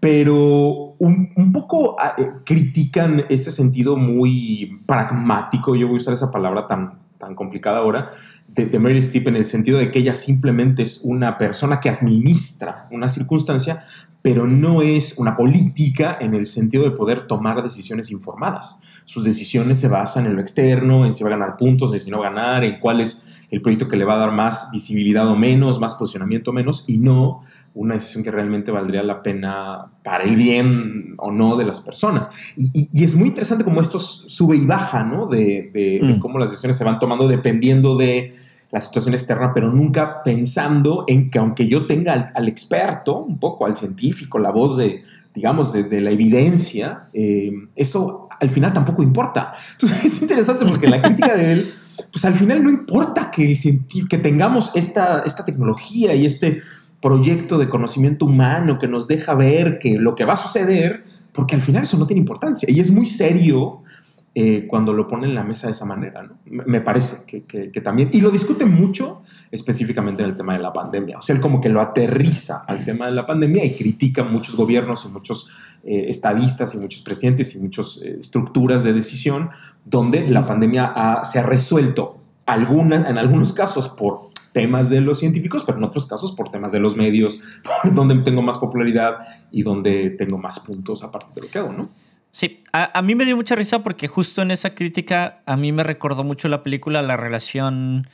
Pero un, un poco ah, eh, critican ese sentido muy pragmático, yo voy a usar esa palabra tan, tan complicada ahora, de, de Meryl Streep en el sentido de que ella simplemente es una persona que administra una circunstancia, pero no es una política en el sentido de poder tomar decisiones informadas. Sus decisiones se basan en lo externo, en si va a ganar puntos, en si no va a ganar, en cuál es el proyecto que le va a dar más visibilidad o menos, más posicionamiento o menos, y no una decisión que realmente valdría la pena para el bien o no de las personas. Y, es muy interesante cómo esto sube y baja, ¿no? de mm. cómo las decisiones se van tomando dependiendo de la situación externa, pero nunca pensando en que aunque yo tenga al, experto, un poco al científico, la voz de, digamos, de, la evidencia, eh, eso al final tampoco importa. Entonces es interesante porque la crítica de él, pues al final no importa que, que tengamos esta, esta tecnología y este proyecto de conocimiento humano que nos deja ver que lo que va a suceder, porque al final eso no tiene importancia y es muy serio eh, cuando lo pone en la mesa de esa manera. ¿no? Me parece que, también, y lo discute mucho específicamente en el tema de la pandemia. O sea, él como que lo aterriza al tema de la pandemia y critica muchos gobiernos y muchos eh, estadistas y muchos presidentes y muchas eh, estructuras de decisión donde la pandemia se ha resuelto alguna, en algunos casos por temas de los científicos, pero en otros casos por temas de los medios, por donde tengo más popularidad y donde tengo más puntos a partir de lo que hago, ¿no? Sí, a, mí me dio mucha risa porque justo en esa crítica a mí me recordó mucho la película la relación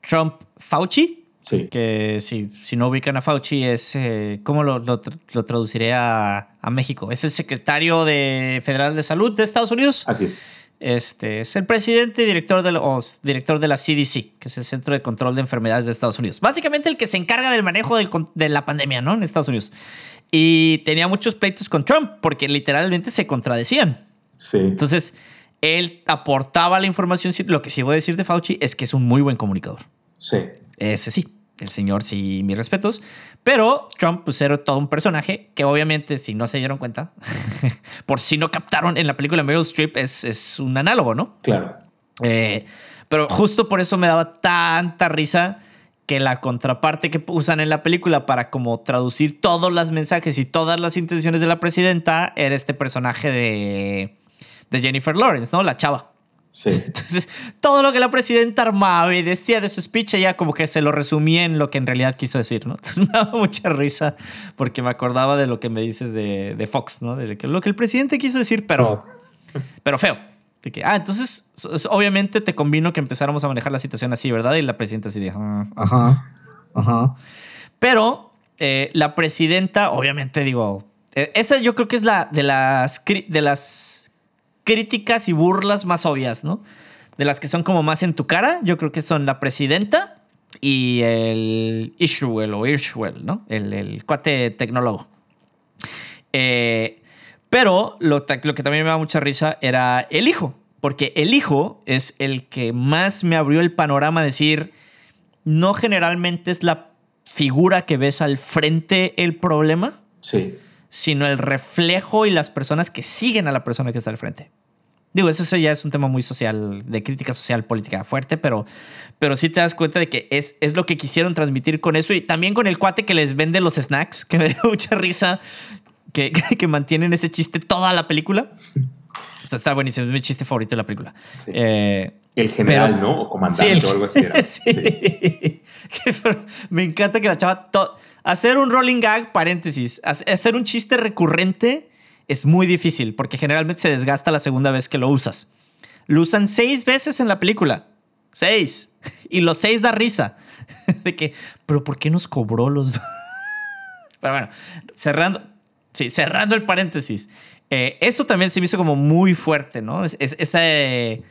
Trump-Fauci. Sí. Que si, si no ubican a Fauci es, eh, ¿cómo lo, lo, traduciré a, a, México? Es el secretario de Federal de Salud de Estados Unidos. Así es. Este es el presidente y director de, director de la CDC, que es el Centro de Control de Enfermedades de Estados Unidos. Básicamente el que se encarga del manejo de la pandemia, ¿no? En Estados Unidos. Y tenía muchos pleitos con Trump porque literalmente se contradecían. Sí. Entonces, él aportaba la información. Lo que sí voy a decir de Fauci es que es un muy buen comunicador. Sí. Ese sí. El señor, sí, mis respetos. Pero Trump, pues, era todo un personaje que, obviamente, si no se dieron cuenta, por si no captaron en la película Meryl Streep, es, es un análogo, ¿no? Claro. Eh, pero justo por eso me daba tanta risa que la contraparte que usan en la película para como traducir todos los mensajes y todas las intenciones de la presidenta era este personaje de, de Jennifer Lawrence, ¿no? La chava. Sí. Entonces, todo lo que la presidenta armaba y decía de su speech, ella como que se lo resumía en lo que en realidad quiso decir, ¿no? Entonces me daba mucha risa porque me acordaba de lo que me dices de, de Fox, ¿no? De lo que el presidente quiso decir, pero, pero feo. De que, ah, entonces, obviamente te convino que empezáramos a manejar la situación así, ¿verdad? Y la presidenta así dijo, ah, ajá, ajá. Pero eh, la presidenta, obviamente digo, eh, esa yo creo que es la de las, de las críticas y burlas más obvias, ¿no? De las que son como más en tu cara, yo creo que son la presidenta y el Ishwell o Ishwell, ¿no? El, el cuate tecnólogo. Eh, pero lo, lo que también me da mucha risa era el hijo, porque el hijo es el que más me abrió el panorama a decir, no generalmente es la figura que ves al frente el problema, Sí. sino el reflejo y las personas que siguen a la persona que está al frente. Digo, eso ya es un tema muy social, de crítica social política fuerte, pero, pero sí te das cuenta de que es, es lo que quisieron transmitir con eso y también con el cuate que les vende los snacks, que me dio mucha risa, que, que mantienen ese chiste toda la película. Está, está buenísimo, es mi chiste favorito de la película. Sí. Eh, El general, Pero- ¿no? O comandante Sí, el- o algo así. era. sí. Sí. Me encanta que la chava. hacer un rolling gag, paréntesis. hace- Hacer un chiste recurrente es muy difícil porque generalmente se desgasta la segunda vez que lo usas. Lo usan seis veces en la película. Seis. Y los seis da risa. De que, pero ¿por qué nos cobró los dos? Pero bueno, cerrando. Sí, cerrando el paréntesis. Eh, eso también se hizo como muy fuerte, ¿no? Es, es- esa, eh,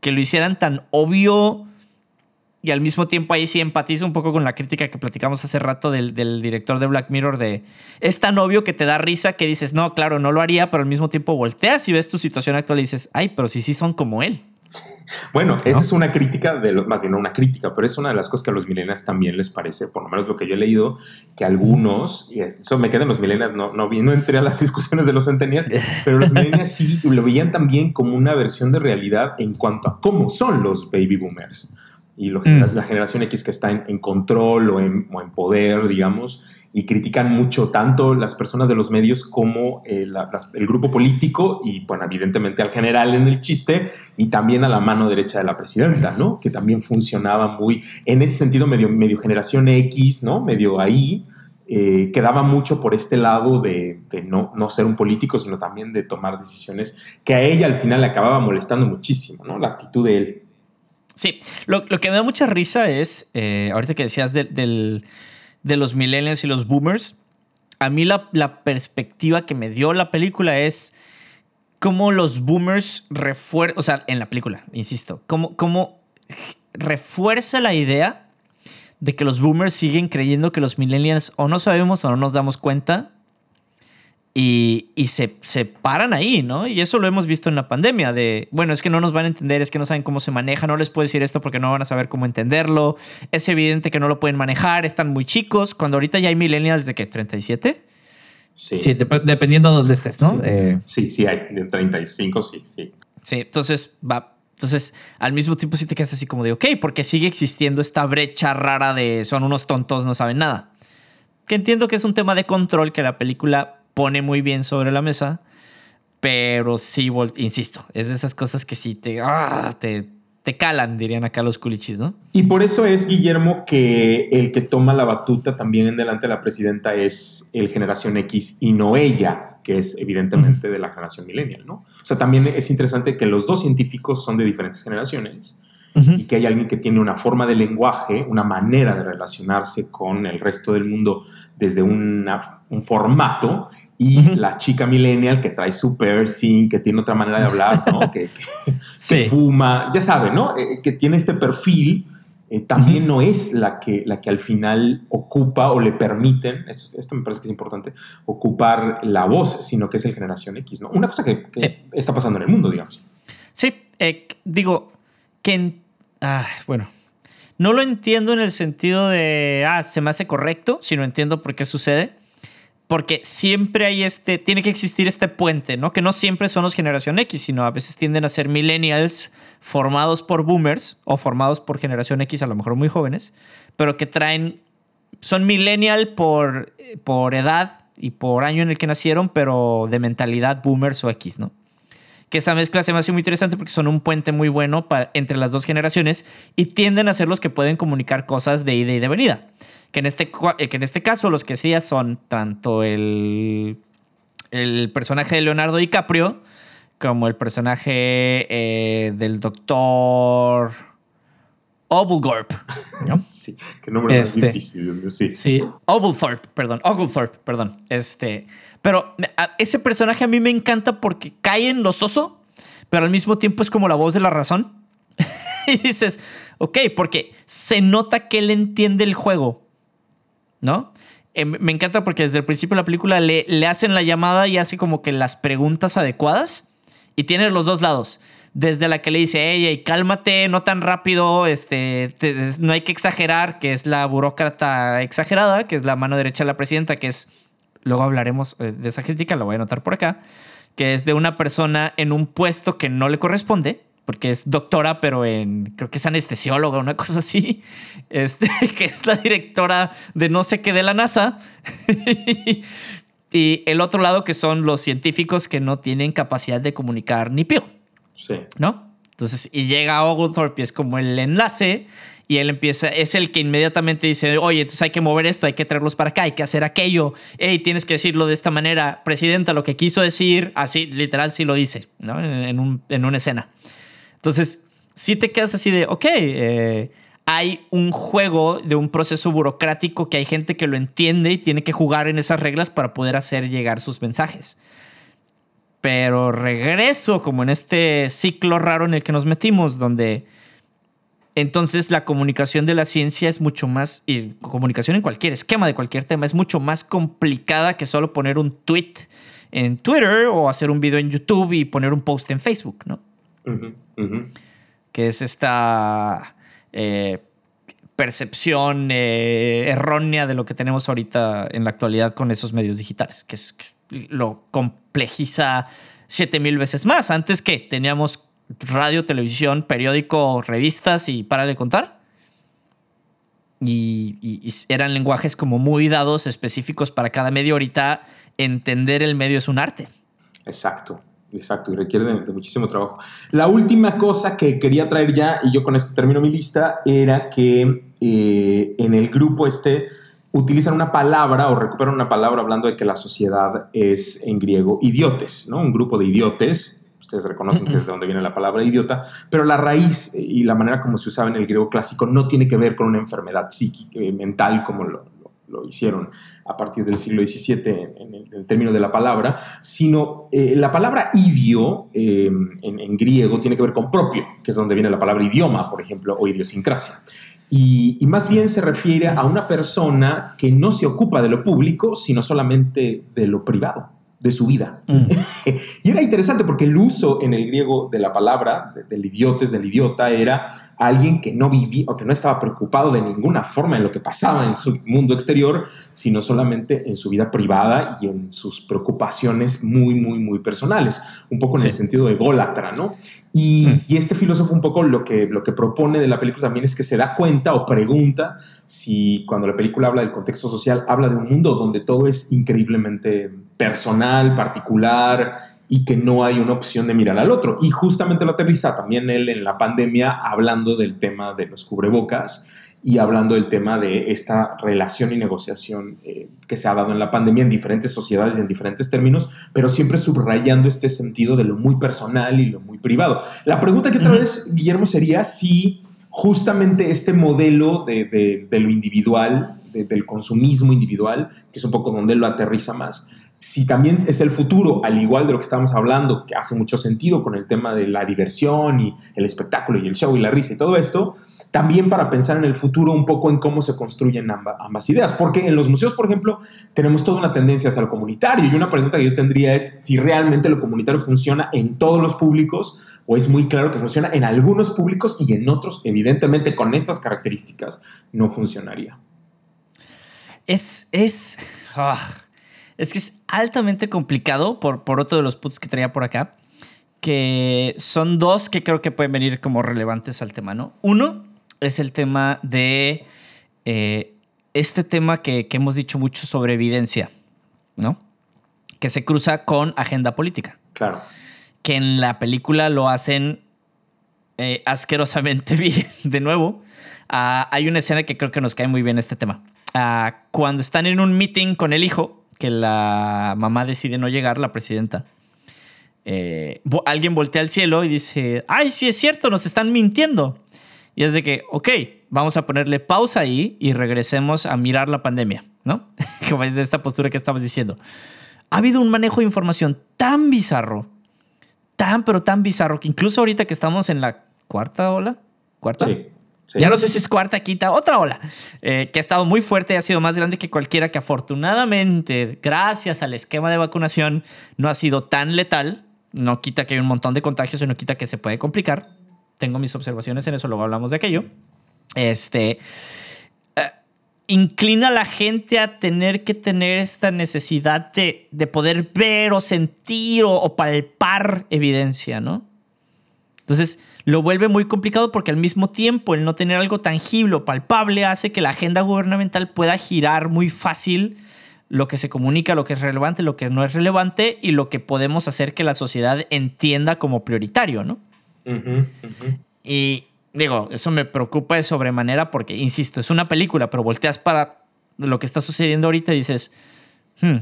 que lo hicieran tan obvio y al mismo tiempo ahí sí empatizo un poco con la crítica que platicamos hace rato del, del director de Black Mirror de es tan obvio que te da risa que dices, no, claro, no lo haría, pero al mismo tiempo volteas y ves tu situación actual y dices, ay, pero sí, sí son como él. Bueno, esa es una crítica de lo, más bien no una crítica, pero es una de las cosas que a los millennials también les parece, por lo menos lo que yo he leído, que algunos, y eso me queda en los millennials, no, no, no entré a las discusiones de los centenias, pero los millennials sí lo veían también como una versión de realidad en cuanto a cómo son los baby boomers. Y lo- Mm. la generación X que está en, en control o en, o en poder, digamos, y critican mucho tanto las personas de los medios como eh, la- las- el grupo político y, bueno, evidentemente al general en el chiste y también a la mano derecha de la presidenta, ¿no? Que también funcionaba muy, en ese sentido, medio, medio generación X, ¿no? Medio ahí, eh, quedaba mucho por este lado de, de no, no ser un político, sino también de tomar decisiones que a ella al final le acababa molestando muchísimo, ¿no? La actitud de él. Sí, lo, lo que me da mucha risa es, eh, ahorita que decías del- del- de los millennials y los boomers, a mí la, la perspectiva que me dio la película es cómo los boomers refuerzan, o sea, en la película, insisto, cómo, cómo refuerza la idea de que los boomers siguen creyendo que los millennials o no sabemos o no nos damos cuenta y, y se, se paran ahí, ¿no? Y eso lo hemos visto en la pandemia de, bueno, es que no nos van a entender, es que no saben cómo se maneja, no les puedo decir esto porque no van a saber cómo entenderlo, es evidente que no lo pueden manejar, están muy chicos, cuando ahorita ya hay millennials de que 37. Sí. Sí, dep- dependiendo de dónde estés, ¿no? Sí. Eh, Sí, sí, hay. De 35, sí, sí. Sí, entonces va. Entonces, al mismo tiempo sí te quedas así como de, ok, porque sigue existiendo esta brecha rara de son unos tontos, no saben nada. Que entiendo que es un tema de control que la película pone muy bien sobre la mesa, pero sí, insisto, es de esas cosas que sí te, ah, te, te calan, dirían acá los culichis, ¿no? Y por eso es, Guillermo, que el que toma la batuta también en delante de la presidenta es el generación X y no ella, que es evidentemente de la generación millennial, ¿no? O sea, también es interesante que los dos científicos son de diferentes generaciones y que hay alguien que tiene una forma de lenguaje, una manera de relacionarse con el resto del mundo desde una- un formato y la chica millennial que trae su piercing, que tiene otra manera de hablar, ¿no? que, que- Sí. que fuma, ya sabe, ¿no? Eh, que tiene este perfil, eh, también no es la que, la que al final ocupa o le permiten, eso- esto me parece que es importante, ocupar la voz, sino que es el generación X, ¿no? Una cosa que, que Sí. está pasando en el mundo, digamos. Sí, eh, digo que... en- ah, bueno, no lo entiendo en el sentido de, ah, se me hace correcto, sino entiendo por qué sucede. Porque siempre hay este, tiene que existir este puente, ¿no? Que no siempre son los generación X, sino a veces tienden a ser millennials formados por boomers o formados por generación X, a lo mejor muy jóvenes, pero que traen, son millennial por, por edad y por año en el que nacieron, pero de mentalidad boomers o X, ¿no? Que esa mezcla se me hace muy interesante porque son un puente muy bueno para, entre las dos generaciones y tienden a ser los que pueden comunicar cosas de ida y de venida. Que en este, eh, que en este caso los que sí son tanto el, el personaje de Leonardo DiCaprio como el personaje eh, del doctor Oglethorpe. ¿no? Sí, qué nombre Este. más difícil, sí. Sí, Oglethorpe, perdón, Oglethorpe, perdón. Este, pero ese personaje a mí me encanta porque cae en lo soso, pero al mismo tiempo es como la voz de la razón. y dices, ok, porque se nota que él entiende el juego, ¿no? Eh, me encanta porque desde el principio de la película le, le hacen la llamada y hace como que las preguntas adecuadas y tiene los dos lados desde la que le dice, hey, cálmate, no tan rápido, este, no hay que exagerar, que es la burócrata exagerada, que es la mano derecha de la presidenta, que es, luego hablaremos eh, de esa crítica, la voy a anotar por acá, que es de una persona en un puesto que no le corresponde, porque es doctora, pero en, creo que es anestesióloga, una cosa así, este, que es la directora de no sé qué de la NASA. y el otro lado que son los científicos que no tienen capacidad de comunicar ni pío. Sí. ¿No? Entonces, y llega Oglethorpe y es como el enlace y él empieza, es el que inmediatamente dice, oye, entonces hay que mover esto, hay que traerlos para acá, hay que hacer aquello, hey, tienes que decirlo de esta manera, presidenta, lo que quiso decir, así, literal, sí lo dice, ¿no? En, un, en una escena. Entonces, si te quedas así de, ok, eh, hay un juego de un proceso burocrático que hay gente que lo entiende y tiene que jugar en esas reglas para poder hacer llegar sus mensajes pero regreso como en este ciclo raro en el que nos metimos, donde entonces la comunicación de la ciencia es mucho más, y comunicación en cualquier esquema de cualquier tema, es mucho más complicada que solo poner un tweet en Twitter o hacer un video en YouTube y poner un post en Facebook, ¿no? Que es esta eh, percepción eh, errónea de lo que tenemos ahorita en la actualidad con esos medios digitales, que es lo complejiza siete mil veces más. Antes que teníamos radio, televisión, periódico, revistas y para de contar. Y, eran lenguajes como muy dados, específicos para cada medio. Ahorita entender el medio es un arte. Exacto, exacto, y requiere de, muchísimo trabajo. La última cosa que quería traer ya, y yo con esto termino mi lista, era que eh, en el grupo este utilizan una palabra o recuperan una palabra hablando de que la sociedad es en griego idiotes, ¿no? Un grupo de idiotes. Ustedes reconocen que es de donde viene la palabra idiota, pero la raíz y la manera como se usaba en el griego clásico no tiene que ver con una enfermedad psíquica, eh, mental como lo, hicieron a partir del siglo XVII en el, término de la palabra, sino eh, la palabra idio eh, en, en, griego tiene que ver con propio, que es donde viene la palabra idioma, por ejemplo, o idiosincrasia. Y, más bien se refiere a una persona que no se ocupa de lo público, sino solamente de lo privado de su vida. Mm. y era interesante porque el uso en el griego de la palabra, del idiotes, del idiota, era alguien que no vivía o que no estaba preocupado de ninguna forma en lo que pasaba en su mundo exterior, sino solamente en su vida privada y en sus preocupaciones muy, muy, muy personales, un poco en el sentido de ególatra, ¿no? Y, mm. y, este filósofo un poco lo que, lo que propone de la película también es que se da cuenta o pregunta si cuando la película habla del contexto social, habla de un mundo donde todo es increíblemente personal, particular y que no hay una opción de mirar al otro. Y justamente lo aterriza también él en la pandemia hablando del tema de los cubrebocas y hablando del tema de esta relación y negociación eh, que se ha dado en la pandemia en diferentes sociedades y en diferentes términos, pero siempre subrayando este sentido de lo muy personal y lo muy privado. La pregunta que otra vez, Guillermo, sería si justamente este modelo de, lo individual, del consumismo individual, que es un poco donde lo aterriza más, si también es el futuro, al igual de lo que estamos hablando, que hace mucho sentido con el tema de la diversión y el espectáculo y el show y la risa y todo esto, también para pensar en el futuro un poco en cómo se construyen ambas, ideas. Porque en los museos, por ejemplo, tenemos toda una tendencia hacia lo comunitario y una pregunta que yo tendría es si realmente lo comunitario funciona en todos los públicos o es muy claro que funciona en algunos públicos y en otros, evidentemente, con estas características, no funcionaría. Es, es, ah, es que es altamente complicado por, por otro de los puntos que traía por acá, que son dos que creo que pueden venir como relevantes al tema, ¿no? Uno es el tema de eh, este tema que, hemos dicho mucho sobre evidencia, ¿no? Que se cruza con agenda política. Claro. Que en la película lo hacen eh, asquerosamente bien. De nuevo, ah, hay una escena que creo que nos cae muy bien este tema. Ah, cuando están en un meeting con el hijo, que la mamá decide no llegar, la presidenta. Eh, alguien voltea al cielo y dice, ay, sí es cierto, nos están mintiendo. Y es de que, ok, vamos a ponerle pausa ahí y regresemos a mirar la pandemia, ¿no? Como es de esta postura que estabas diciendo. Ha habido un manejo de información tan bizarro, tan, pero tan bizarro, que incluso ahorita que estamos en la cuarta ola, ¿Cuarta? Sí. Ya no sé si es cuarta, quinta, otra ola, eh, que ha estado muy fuerte y ha sido más grande que cualquiera que afortunadamente, gracias al esquema de vacunación, no ha sido tan letal. No quita que hay un montón de contagios y no quita que se puede complicar. Tengo mis observaciones en eso, luego hablamos de aquello. Este eh, inclina a la gente a tener que tener esta necesidad de, de poder ver o sentir o, o palpar evidencia, ¿no? Entonces lo vuelve muy complicado porque al mismo tiempo el no tener algo tangible o palpable hace que la agenda gubernamental pueda girar muy fácil lo que se comunica, lo que es relevante, lo que no es relevante y lo que podemos hacer que la sociedad entienda como prioritario, ¿no? Y digo, eso me preocupa de sobremanera porque, insisto, es una película, pero volteas para lo que está sucediendo ahorita y dices, "Hmm,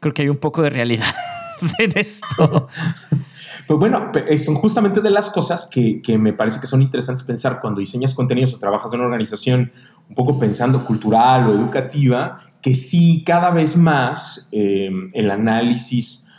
creo que hay un poco de realidad en esto. Pues bueno, eh, son justamente de las cosas que, que me parece que son interesantes pensar cuando diseñas contenidos o trabajas en una organización un poco pensando cultural o educativa, que sí cada vez más eh, el análisis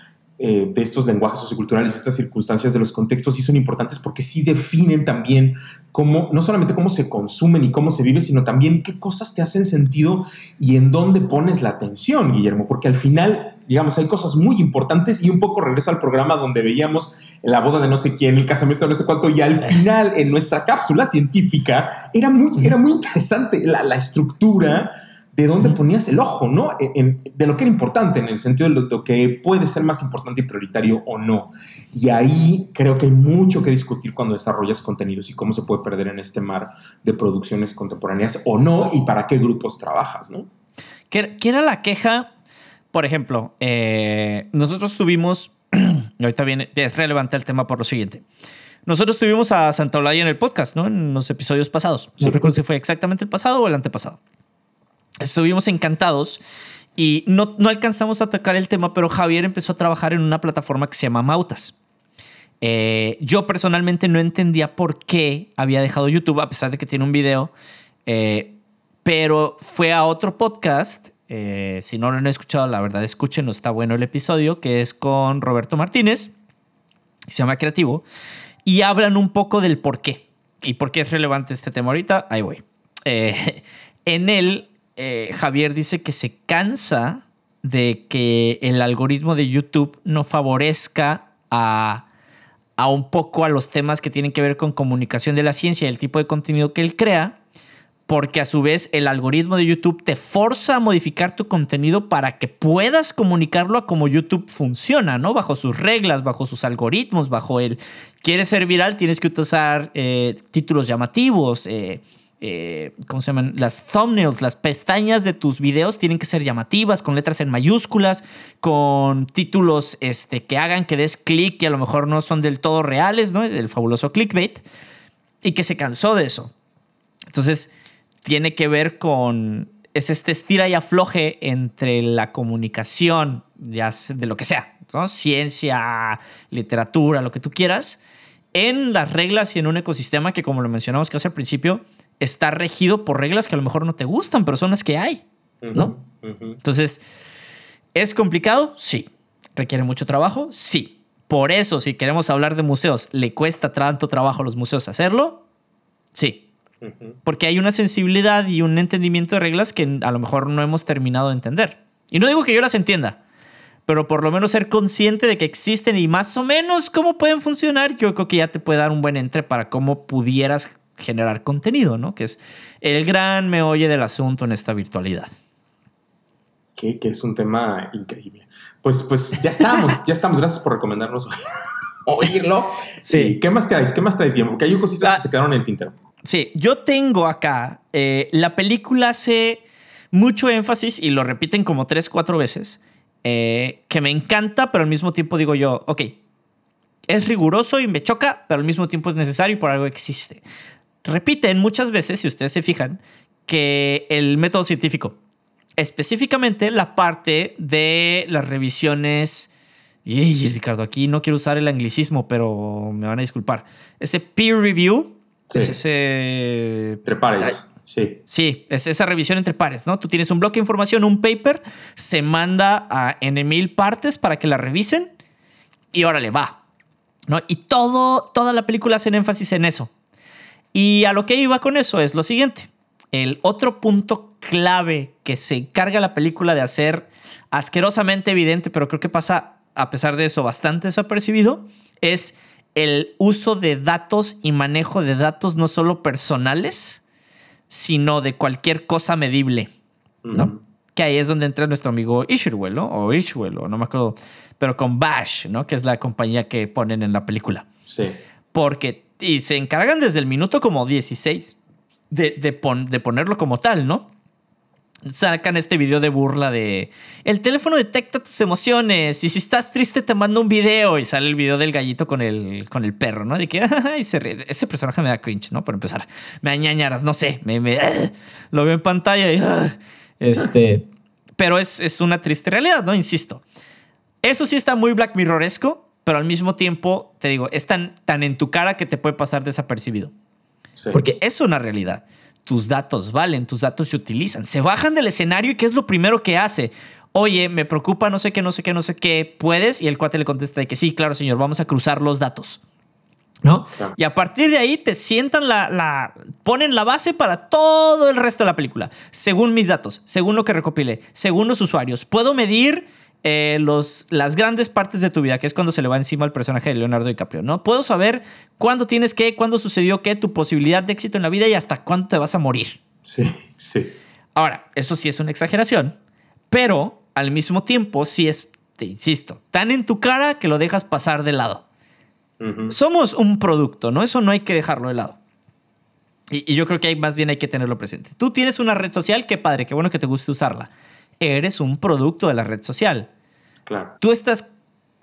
eh, de estos lenguajes socioculturales, estas circunstancias de los contextos sí son importantes porque sí definen también cómo, no solamente cómo se consumen y cómo se vive, sino también qué cosas te hacen sentido y en dónde pones la atención, Guillermo, porque al final, digamos, hay cosas muy importantes y un poco regreso al programa donde veíamos la boda de no sé quién, el casamiento de no sé cuánto, y al final en nuestra cápsula científica era muy, era muy interesante la, la estructura de dónde ponías el ojo, ¿no? En- en- de lo que era importante, en el sentido de lo, lo que puede ser más importante y prioritario o no. Y ahí creo que hay mucho que discutir cuando desarrollas contenidos y cómo se puede perder en este mar de producciones contemporáneas o no y para qué grupos trabajas, ¿no? ¿Qué, qué era la queja? Por ejemplo, eh, nosotros tuvimos, y ahorita viene, es relevante el tema por lo siguiente. Nosotros tuvimos a Santa Olaya en el podcast, ¿no? En los episodios pasados. No Sí. recuerdo si fue exactamente el pasado o el antepasado. Estuvimos encantados y no, no alcanzamos a tocar el tema, pero Javier empezó a trabajar en una plataforma que se llama Mautas. Eh, yo personalmente no entendía por qué había dejado YouTube, a pesar de que tiene un video, eh, pero fue a otro podcast. Eh, si no lo han escuchado, la verdad, escúchenlo, está bueno el episodio, que es con Roberto Martínez, se llama Creativo, y hablan un poco del por qué y por qué es relevante este tema ahorita. Ahí voy. Eh, en él, eh, Javier dice que se cansa de que el algoritmo de YouTube no favorezca a, a un poco a los temas que tienen que ver con comunicación de la ciencia y el tipo de contenido que él crea, porque a su vez el algoritmo de YouTube te forza a modificar tu contenido para que puedas comunicarlo a como YouTube funciona, ¿no? Bajo sus reglas, bajo sus algoritmos, bajo el... ¿Quieres ser viral? Tienes que usar eh, títulos llamativos, eh, eh, ¿cómo se llaman? Las thumbnails, las pestañas de tus videos tienen que ser llamativas, con letras en mayúsculas, con títulos este, que hagan que des clic que a lo mejor no son del todo reales, ¿no? El fabuloso clickbait. Y que se cansó de eso. Entonces, tiene que ver con. Es este estira y afloje entre la comunicación, ya sea de lo que sea, ¿no? Ciencia, literatura, lo que tú quieras, en las reglas y en un ecosistema que, como lo mencionamos casi al principio, está regido por reglas que a lo mejor no te gustan, pero son las que hay, ¿no? Entonces, ¿es complicado? Sí. ¿Requiere mucho trabajo? Sí. Por eso, si queremos hablar de museos, ¿le cuesta tanto trabajo a los museos hacerlo? Sí. Porque hay una sensibilidad y un entendimiento de reglas que a lo mejor no hemos terminado de entender. Y no digo que yo las entienda, pero por lo menos ser consciente de que existen y más o menos cómo pueden funcionar, yo creo que ya te puede dar un buen entre para cómo pudieras generar contenido, ¿no? Que es el gran meollo del asunto en esta virtualidad. Que, que es un tema increíble. Pues, pues ya estamos, ya estamos. Gracias por recomendarnos oírlo. Sí. ¿Qué más traes? ¿Qué más traes, Guillermo? Porque hay cositas Ah. que se quedaron en el tintero. Sí, yo tengo acá, eh, la película hace mucho énfasis y lo repiten como tres, cuatro veces, eh, que me encanta, pero al mismo tiempo digo yo, ok, es riguroso y me choca, pero al mismo tiempo es necesario y por algo existe. Repiten muchas veces, si ustedes se fijan, que el método científico, específicamente la parte de las revisiones... Y Ricardo, aquí no quiero usar el anglicismo, pero me van a disculpar. Ese peer review, Sí. es ese Entre pares. Sí. Sí, es esa revisión entre pares, ¿no? Tú tienes un bloque de información, un paper, se manda a N mil partes para que la revisen y órale, va. ¿no? Y todo, toda la película hace énfasis en eso. Y a lo que iba con eso es lo siguiente. El otro punto clave que se encarga la película de hacer asquerosamente evidente, pero creo que pasa a pesar de eso bastante desapercibido, es el uso de datos y manejo de datos no solo personales, sino de cualquier cosa medible, ¿no? Que ahí es donde entra nuestro amigo Isherwell, ¿no? O Ishwell, o no me acuerdo, pero con Bash, ¿no? Que es la compañía que ponen en la película. Sí. Porque, y se encargan desde el minuto como 16 de, de, de ponerlo como tal, ¿no? Sacan este video de burla de el teléfono detecta tus emociones y si estás triste te manda un video y sale el video del gallito con el, con el perro, ¿no? De que ay, se ríe. ese personaje me da cringe, ¿no? Por empezar, me añañaras, no sé, me, me lo veo en pantalla y este, pero es, es una triste realidad, ¿no? Insisto. Eso sí está muy Black Mirroresco, pero al mismo tiempo, te digo, es tan, tan en tu cara que te puede pasar desapercibido. Sí. Porque es una realidad tus datos valen, tus datos se utilizan. Se bajan del escenario y ¿qué es lo primero que hace? Oye, me preocupa no sé qué, no sé qué, no sé qué, ¿puedes? Y el cuate le contesta de que sí, claro, señor, vamos a cruzar los datos. ¿No? Y a partir de ahí te sientan la, la, ponen la base para todo el resto de la película. Según mis datos, según lo que recopilé, según los usuarios. Puedo medir eh, los, las grandes partes de tu vida, que es cuando se le va encima al personaje de Leonardo DiCaprio, ¿no? Puedo saber cuándo tienes que, cuándo sucedió qué, tu posibilidad de éxito en la vida y hasta cuándo te vas a morir. Sí, sí. Ahora, eso sí es una exageración, pero al mismo tiempo sí es, te insisto, tan en tu cara que lo dejas pasar de lado. Uh -huh. Somos un producto, ¿no? Eso no hay que dejarlo de lado. Y, y yo creo que hay, más bien hay que tenerlo presente. Tú tienes una red social, qué padre, qué bueno que te guste usarla eres un producto de la red social. Claro. Tú estás,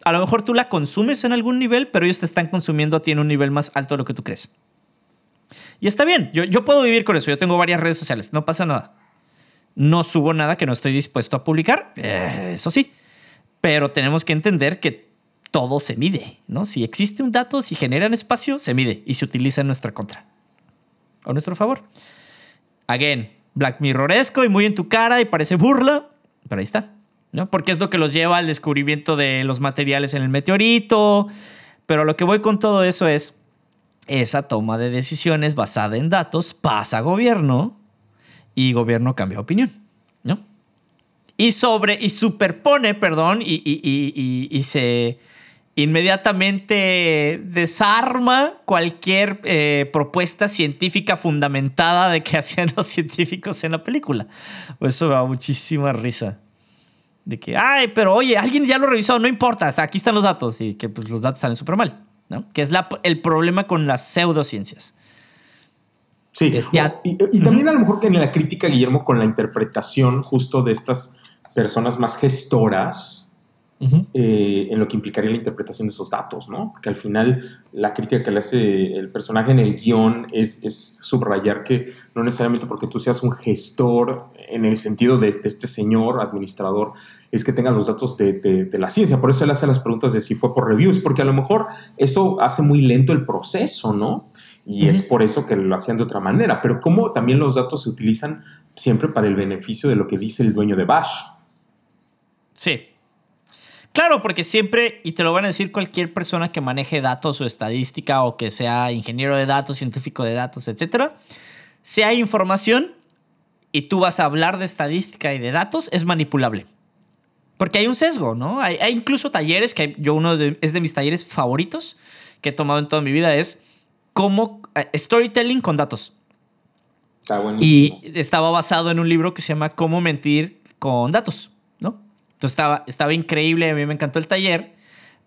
a lo mejor tú la consumes en algún nivel, pero ellos te están consumiendo a ti en un nivel más alto de lo que tú crees. Y está bien, yo, yo puedo vivir con eso, yo tengo varias redes sociales, no pasa nada. No subo nada que no estoy dispuesto a publicar, eh, eso sí, pero tenemos que entender que todo se mide, ¿no? Si existe un dato, si generan espacio, se mide y se utiliza en nuestra contra o nuestro favor. Again, Black Mirroresco y muy en tu cara y parece burla, pero ahí está, ¿no? Porque es lo que los lleva al descubrimiento de los materiales en el meteorito. Pero lo que voy con todo eso es esa toma de decisiones basada en datos pasa a gobierno y gobierno cambia opinión, ¿no? Y sobre, y superpone, perdón, y, y, y, y se inmediatamente desarma cualquier eh, propuesta científica fundamentada de que hacían los científicos en la película. Eso me da muchísima risa. De que, ay, pero oye, alguien ya lo revisó, no importa, hasta aquí están los datos y que pues, los datos salen súper mal, ¿no? Que es la, el problema con las pseudociencias. Sí, ya... y, y, también a lo mejor que en la crítica, Guillermo, con la interpretación justo de estas personas más gestoras, Uh -huh. eh, en lo que implicaría la interpretación de esos datos, ¿no? Porque al final la crítica que le hace el personaje en el guion es, es subrayar que no necesariamente porque tú seas un gestor en el sentido de, de este señor administrador es que tengas los datos de, de, de, la ciencia. Por eso él hace las preguntas de si fue por reviews, porque a lo mejor eso hace muy lento el proceso, ¿no? Y uh -huh. es por eso que lo hacían de otra manera. Pero como también los datos se utilizan siempre para el beneficio de lo que dice el dueño de Bash. Sí, Claro, porque siempre, y te lo van a decir cualquier persona que maneje datos o estadística o que sea ingeniero de datos, científico de datos, etcétera, si hay información y tú vas a hablar de estadística y de datos, es manipulable. Porque hay un sesgo, ¿no? Hay, hay incluso talleres, que yo uno de, es de mis talleres favoritos que he tomado en toda mi vida, es cómo uh, storytelling con datos. Está y estaba basado en un libro que se llama Cómo mentir con datos. Entonces estaba, estaba increíble, a mí me encantó el taller,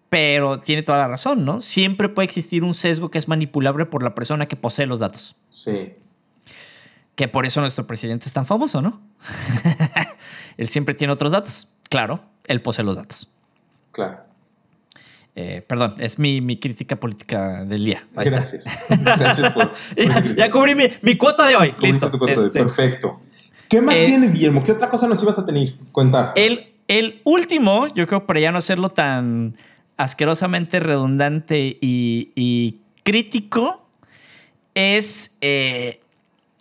pero tiene toda la razón, ¿no? Siempre puede existir un sesgo que es manipulable por la persona que posee los datos. Sí. Que por eso nuestro presidente es tan famoso, ¿no? él siempre tiene otros datos. Claro, él posee los datos. Claro. Eh, perdón, es mi, mi, crítica política del día. Ahí Gracias. Gracias por. ya, ya, cubrí mi, mi, cuota de hoy. Listo. Tu cuota este, de, perfecto. ¿Qué más eh, tienes, Guillermo? ¿Qué otra cosa nos ibas a tener? Contar. El, el último, yo creo, para ya no hacerlo tan asquerosamente redundante y, crítico, es eh,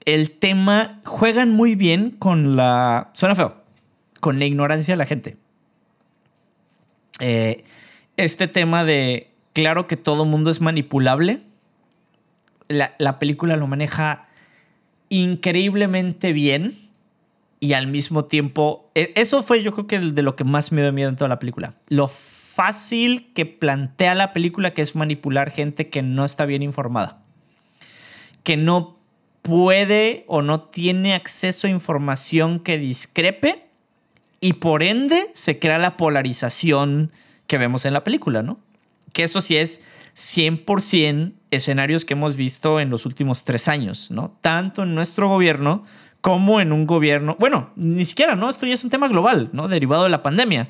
el tema. Juegan muy bien con la. Suena feo. Con la ignorancia de la gente. Eh, este tema de claro que todo mundo es manipulable, la, la película lo maneja increíblemente bien y al mismo tiempo, e- eso fue yo creo que de lo que más me dio miedo en toda la película. Lo fácil que plantea la película que es manipular gente que no está bien informada. Que no puede o no tiene acceso a información que discrepe y por ende se crea la polarización que vemos en la película, ¿no? Que eso sí es 100% escenarios que hemos visto en los últimos tres años, ¿no? Tanto en nuestro gobierno como en un gobierno, bueno, ni siquiera, ¿no? Esto ya es un tema global, ¿no? Derivado de la pandemia.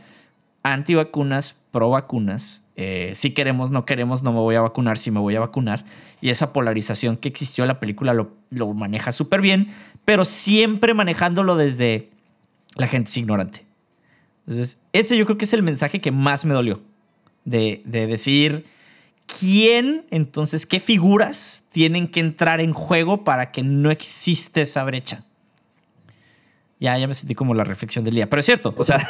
Antivacunas, pro vacunas, eh, si queremos, no queremos, no me voy a vacunar, si me voy a vacunar. Y esa polarización que existió, la película lo, maneja súper bien, pero siempre manejándolo desde la gente es ignorante. Entonces, ese yo creo que es el mensaje que más me dolió. De, de decir quién, entonces, qué figuras tienen que entrar en juego para que no existe esa brecha. Ya, ya me sentí como la reflexión del día. Pero es cierto. O sea,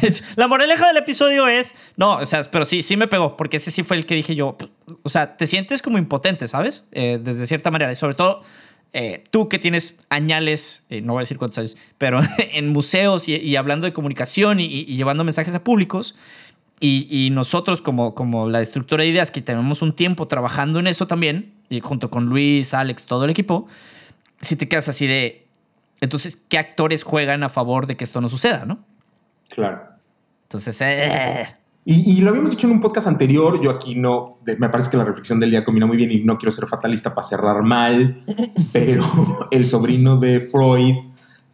la moraleja del episodio es. No, o sea, pero sí, sí me pegó, porque ese sí fue el que dije yo. O sea, te sientes como impotente, ¿sabes? Eh, desde cierta manera. Y sobre todo, eh, tú que tienes añales, eh, no voy a decir cuántos años, pero en museos y, y hablando de comunicación y, y, llevando mensajes a públicos. Y, y, nosotros, como, como la estructura de ideas, que tenemos un tiempo trabajando en eso también, y junto con Luis, Alex, todo el equipo, si te quedas así de. Entonces, ¿qué actores juegan a favor de que esto no suceda, no? Claro. Entonces, eh. y, y, lo habíamos dicho en un podcast anterior. Yo aquí no, de, me parece que la reflexión del día combina muy bien y no quiero ser fatalista para cerrar mal, pero el sobrino de Freud,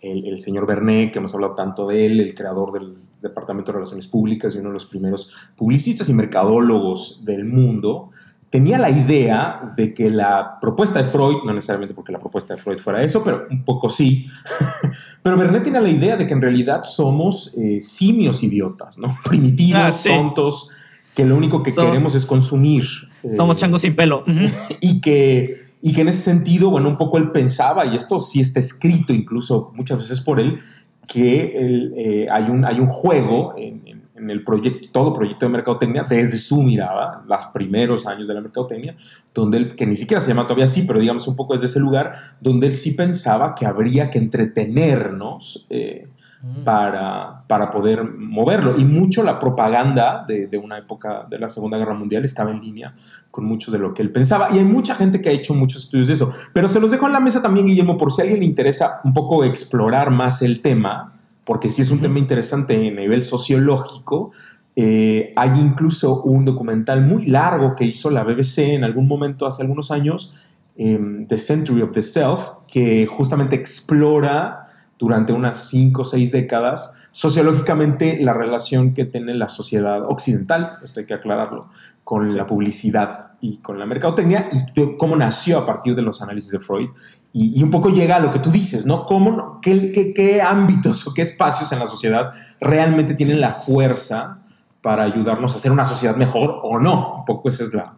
el, el, señor Bernet, que hemos hablado tanto de él, el creador del Departamento de Relaciones Públicas y uno de los primeros publicistas y mercadólogos del mundo, tenía la idea de que la propuesta de Freud, no necesariamente porque la propuesta de Freud fuera eso, pero un poco sí, pero Bernet tenía la idea de que en realidad somos eh, simios idiotas, ¿no? Primitivos, ah, sí. tontos, que lo único que queremos es consumir. Somos eh, changos sin pelo. Y que, y que en ese sentido, bueno, un poco él pensaba, y esto sí está escrito incluso muchas veces por él, que eh, hay, un, hay un juego en, en, el proyecto, todo proyecto de mercadotecnia, desde su mirada, los primeros años de la mercadotecnia, donde él, que ni siquiera se llama todavía así, pero digamos un poco desde ese lugar, donde él sí pensaba que habría que entretenernos eh, mm. para, para poder moverlo. Y mucho la propaganda de, de, una época de la Segunda Guerra Mundial estaba en línea con mucho de lo que él pensaba. Y hay mucha gente que ha hecho muchos estudios de eso. Pero se los dejo en la mesa también, Guillermo, por si a alguien le interesa un poco explorar más el tema porque sí es un tema interesante a nivel sociológico. Eh, hay incluso un documental muy largo que hizo la BBC en algún momento hace algunos años, eh, The Century of the Self, que justamente explora durante unas cinco o seis décadas sociológicamente la relación que tiene la sociedad occidental, esto hay que aclararlo, con sí. la publicidad y con la mercadotecnia y cómo nació a partir de los análisis de Freud. Y, y un poco llega a lo que tú dices, ¿no? ¿Cómo, qué, qué, ¿Qué ámbitos o qué espacios en la sociedad realmente tienen la fuerza para ayudarnos a hacer una sociedad mejor o no? Un poco esa es la, la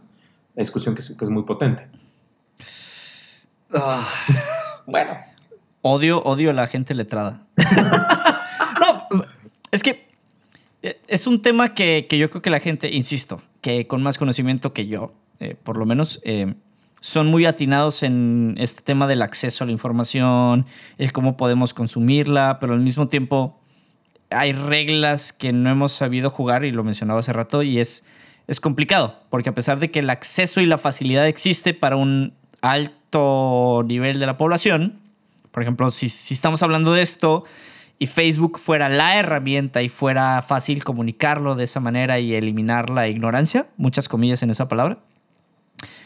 discusión que es, que es, muy potente. Uh, bueno. Odio, odio a la gente letrada. es que es un tema que, que, yo creo que la gente, insisto, que con más conocimiento que yo, eh, por lo menos, eh, son muy atinados en este tema del acceso a la información, el cómo podemos consumirla, pero al mismo tiempo hay reglas que no hemos sabido jugar, y lo mencionaba hace rato, y es, es complicado, porque a pesar de que el acceso y la facilidad existe para un alto nivel de la población, por ejemplo, si, si estamos hablando de esto y Facebook fuera la herramienta y fuera fácil comunicarlo de esa manera y eliminar la ignorancia, muchas comillas en esa palabra,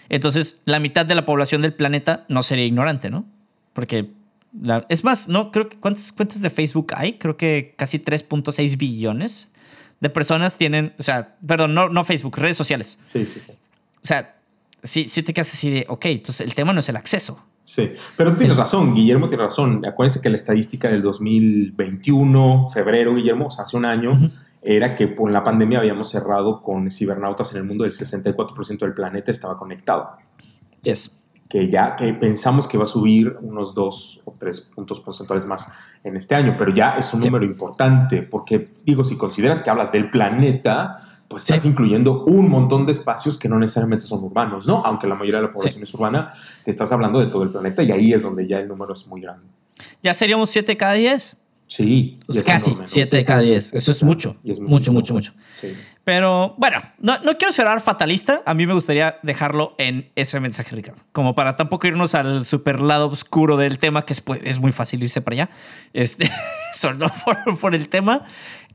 entonces la mitad de la población del planeta no sería ignorante, ¿no? Porque la, es más, no creo que cuántas cuentas de Facebook hay, creo que casi 3.6 billones de personas tienen, o sea, perdón, no, no Facebook, redes sociales. Sí, sí, sí. O sea, sí, sí te quedas así de, ok, entonces el tema no es el acceso, Sí, pero tú tienes razón, Guillermo tiene razón. Acuérdense que la estadística del 2021, febrero, Guillermo, o sea, hace un año, uh -huh. era que por la pandemia habíamos cerrado con cibernautas en el mundo, el 64% del planeta estaba conectado. Yes. Que ya que pensamos que va a subir unos dos o tres puntos porcentuales más en este año, pero ya es un número importante, porque digo, si consideras que hablas del planeta, pues estás incluyendo un montón de espacios que no necesariamente son urbanos, ¿no? Aunque la mayoría de la población es urbana, te estás hablando de todo el planeta y ahí es donde ya el número es muy grande. ¿Ya seríamos 7 cada 10? Sí, pues casi 7 de cada 10. Eso es mucho. mucho, mucho, mucho. Pero bueno, no, no, quiero ser fatalista. A mí me gustaría dejarlo en ese mensaje, Ricardo. Como para tampoco irnos al super lado oscuro del tema, que es, pues, es muy fácil irse para allá. Este, solo por, por el tema.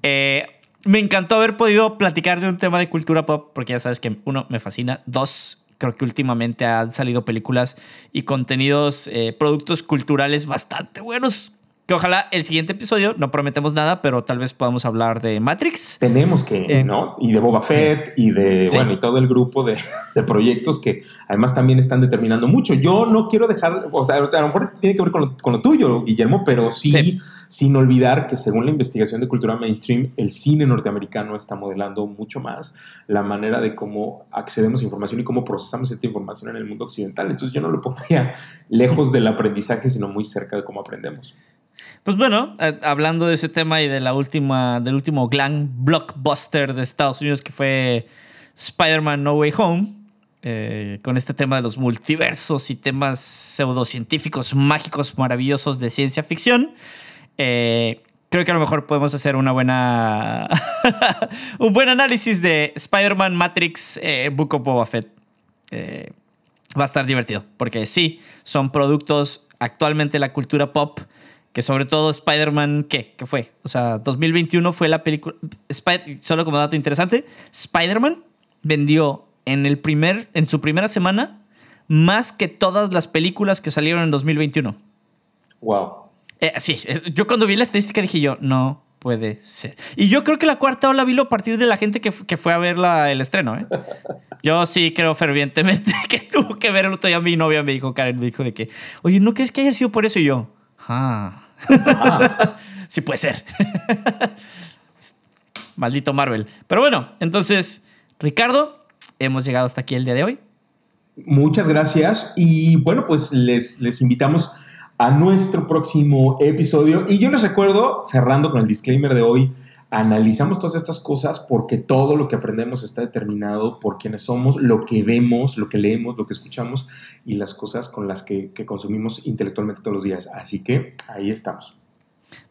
Eh, me encantó haber podido platicar de un tema de cultura pop, porque ya sabes que uno, me fascina. Dos, creo que últimamente han salido películas y contenidos, eh, productos culturales bastante buenos que ojalá el siguiente episodio, no prometemos nada, pero tal vez podamos hablar de Matrix. Tenemos que, eh, ¿no? Y de Boba Fett y de, bueno, y todo el grupo de, de, proyectos que además también están determinando mucho. Yo no quiero dejar, o sea, a lo mejor tiene que ver con lo, con lo tuyo, Guillermo, pero sí, sin olvidar que según la investigación de cultura mainstream, el cine norteamericano está modelando mucho más la manera de cómo accedemos a información y cómo procesamos esta información en el mundo occidental. Entonces yo no lo pondría lejos del aprendizaje, sino muy cerca de cómo aprendemos. Pues bueno, eh, hablando de ese tema y de la última, del último glam blockbuster de Estados Unidos que fue Spider-Man No Way Home, eh, con este tema de los multiversos y temas pseudocientíficos mágicos maravillosos de ciencia ficción, eh, creo que a lo mejor podemos hacer una buena un buen análisis de Spider-Man Matrix Book of Boba Fett. va a estar divertido, porque sí, son productos actualmente la cultura pop que sobre todo Spider-Man, ¿qué? ¿Qué fue? O sea, 2021 fue la película... solo como dato interesante, Spider-Man vendió en, el primer, en su primera semana más que todas las películas que salieron en 2021. Wow. Eh, sí, yo cuando vi la estadística dije yo, no puede ser. Y yo creo que la cuarta ola vino a partir de la gente que, que fue a ver la, el estreno. ¿eh? Yo sí creo fervientemente que tuvo que ver el otro día mi novia me dijo, Karen, me dijo de que, oye, ¿no crees que haya sido por eso? Y yo, ah. sí puede ser. Maldito Marvel. Pero bueno, entonces, Ricardo, hemos llegado hasta aquí el día de hoy. Muchas gracias y bueno, pues les, les invitamos a nuestro próximo episodio. Y yo les recuerdo, cerrando con el disclaimer de hoy, analizamos todas estas cosas porque todo lo que aprendemos está determinado por quienes somos, lo que vemos, lo que leemos, lo que escuchamos y las cosas con las que, consumimos intelectualmente todos los días. Así que ahí estamos.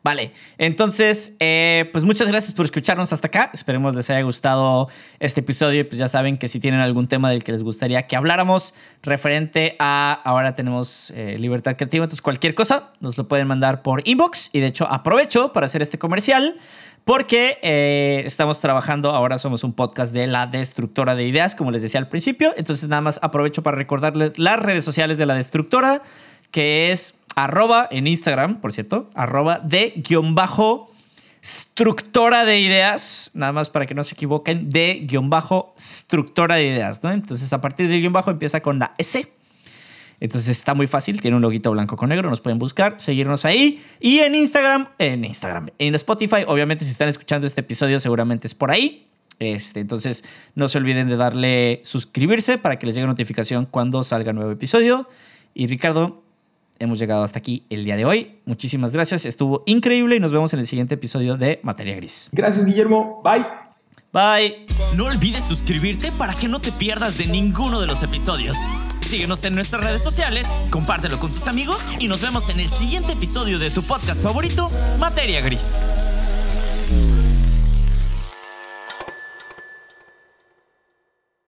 Vale, entonces, eh, pues muchas gracias por escucharnos hasta acá. Esperemos les haya gustado este episodio. Pues ya saben que si tienen algún tema del que les gustaría que habláramos referente a ahora tenemos eh, libertad creativa, entonces cualquier cosa nos lo pueden mandar por inbox. Y de hecho, aprovecho para hacer este comercial porque eh, estamos trabajando, ahora somos un podcast de la destructora de ideas, como les decía al principio. Entonces nada más aprovecho para recordarles las redes sociales de la destructora, que es arroba en Instagram, por cierto, arroba de guion bajo estructora de ideas, nada más para que no se equivoquen, de guion bajo estructora de ideas. Entonces a partir del guion bajo empieza con la S entonces está muy fácil, tiene un loguito blanco con negro, nos pueden buscar, seguirnos ahí. Y en Instagram, en Instagram, en Spotify, obviamente si están escuchando este episodio seguramente es por ahí. Este, entonces no se olviden de darle suscribirse para que les llegue notificación cuando salga nuevo episodio. Y Ricardo, hemos llegado hasta aquí el día de hoy. Muchísimas gracias, estuvo increíble y nos vemos en el siguiente episodio de Materia Gris. Gracias Guillermo, bye. Bye. No olvides suscribirte para que no te pierdas de ninguno de los episodios. Síguenos en nuestras redes sociales, compártelo con tus amigos y nos vemos en el siguiente episodio de tu podcast favorito, Materia Gris.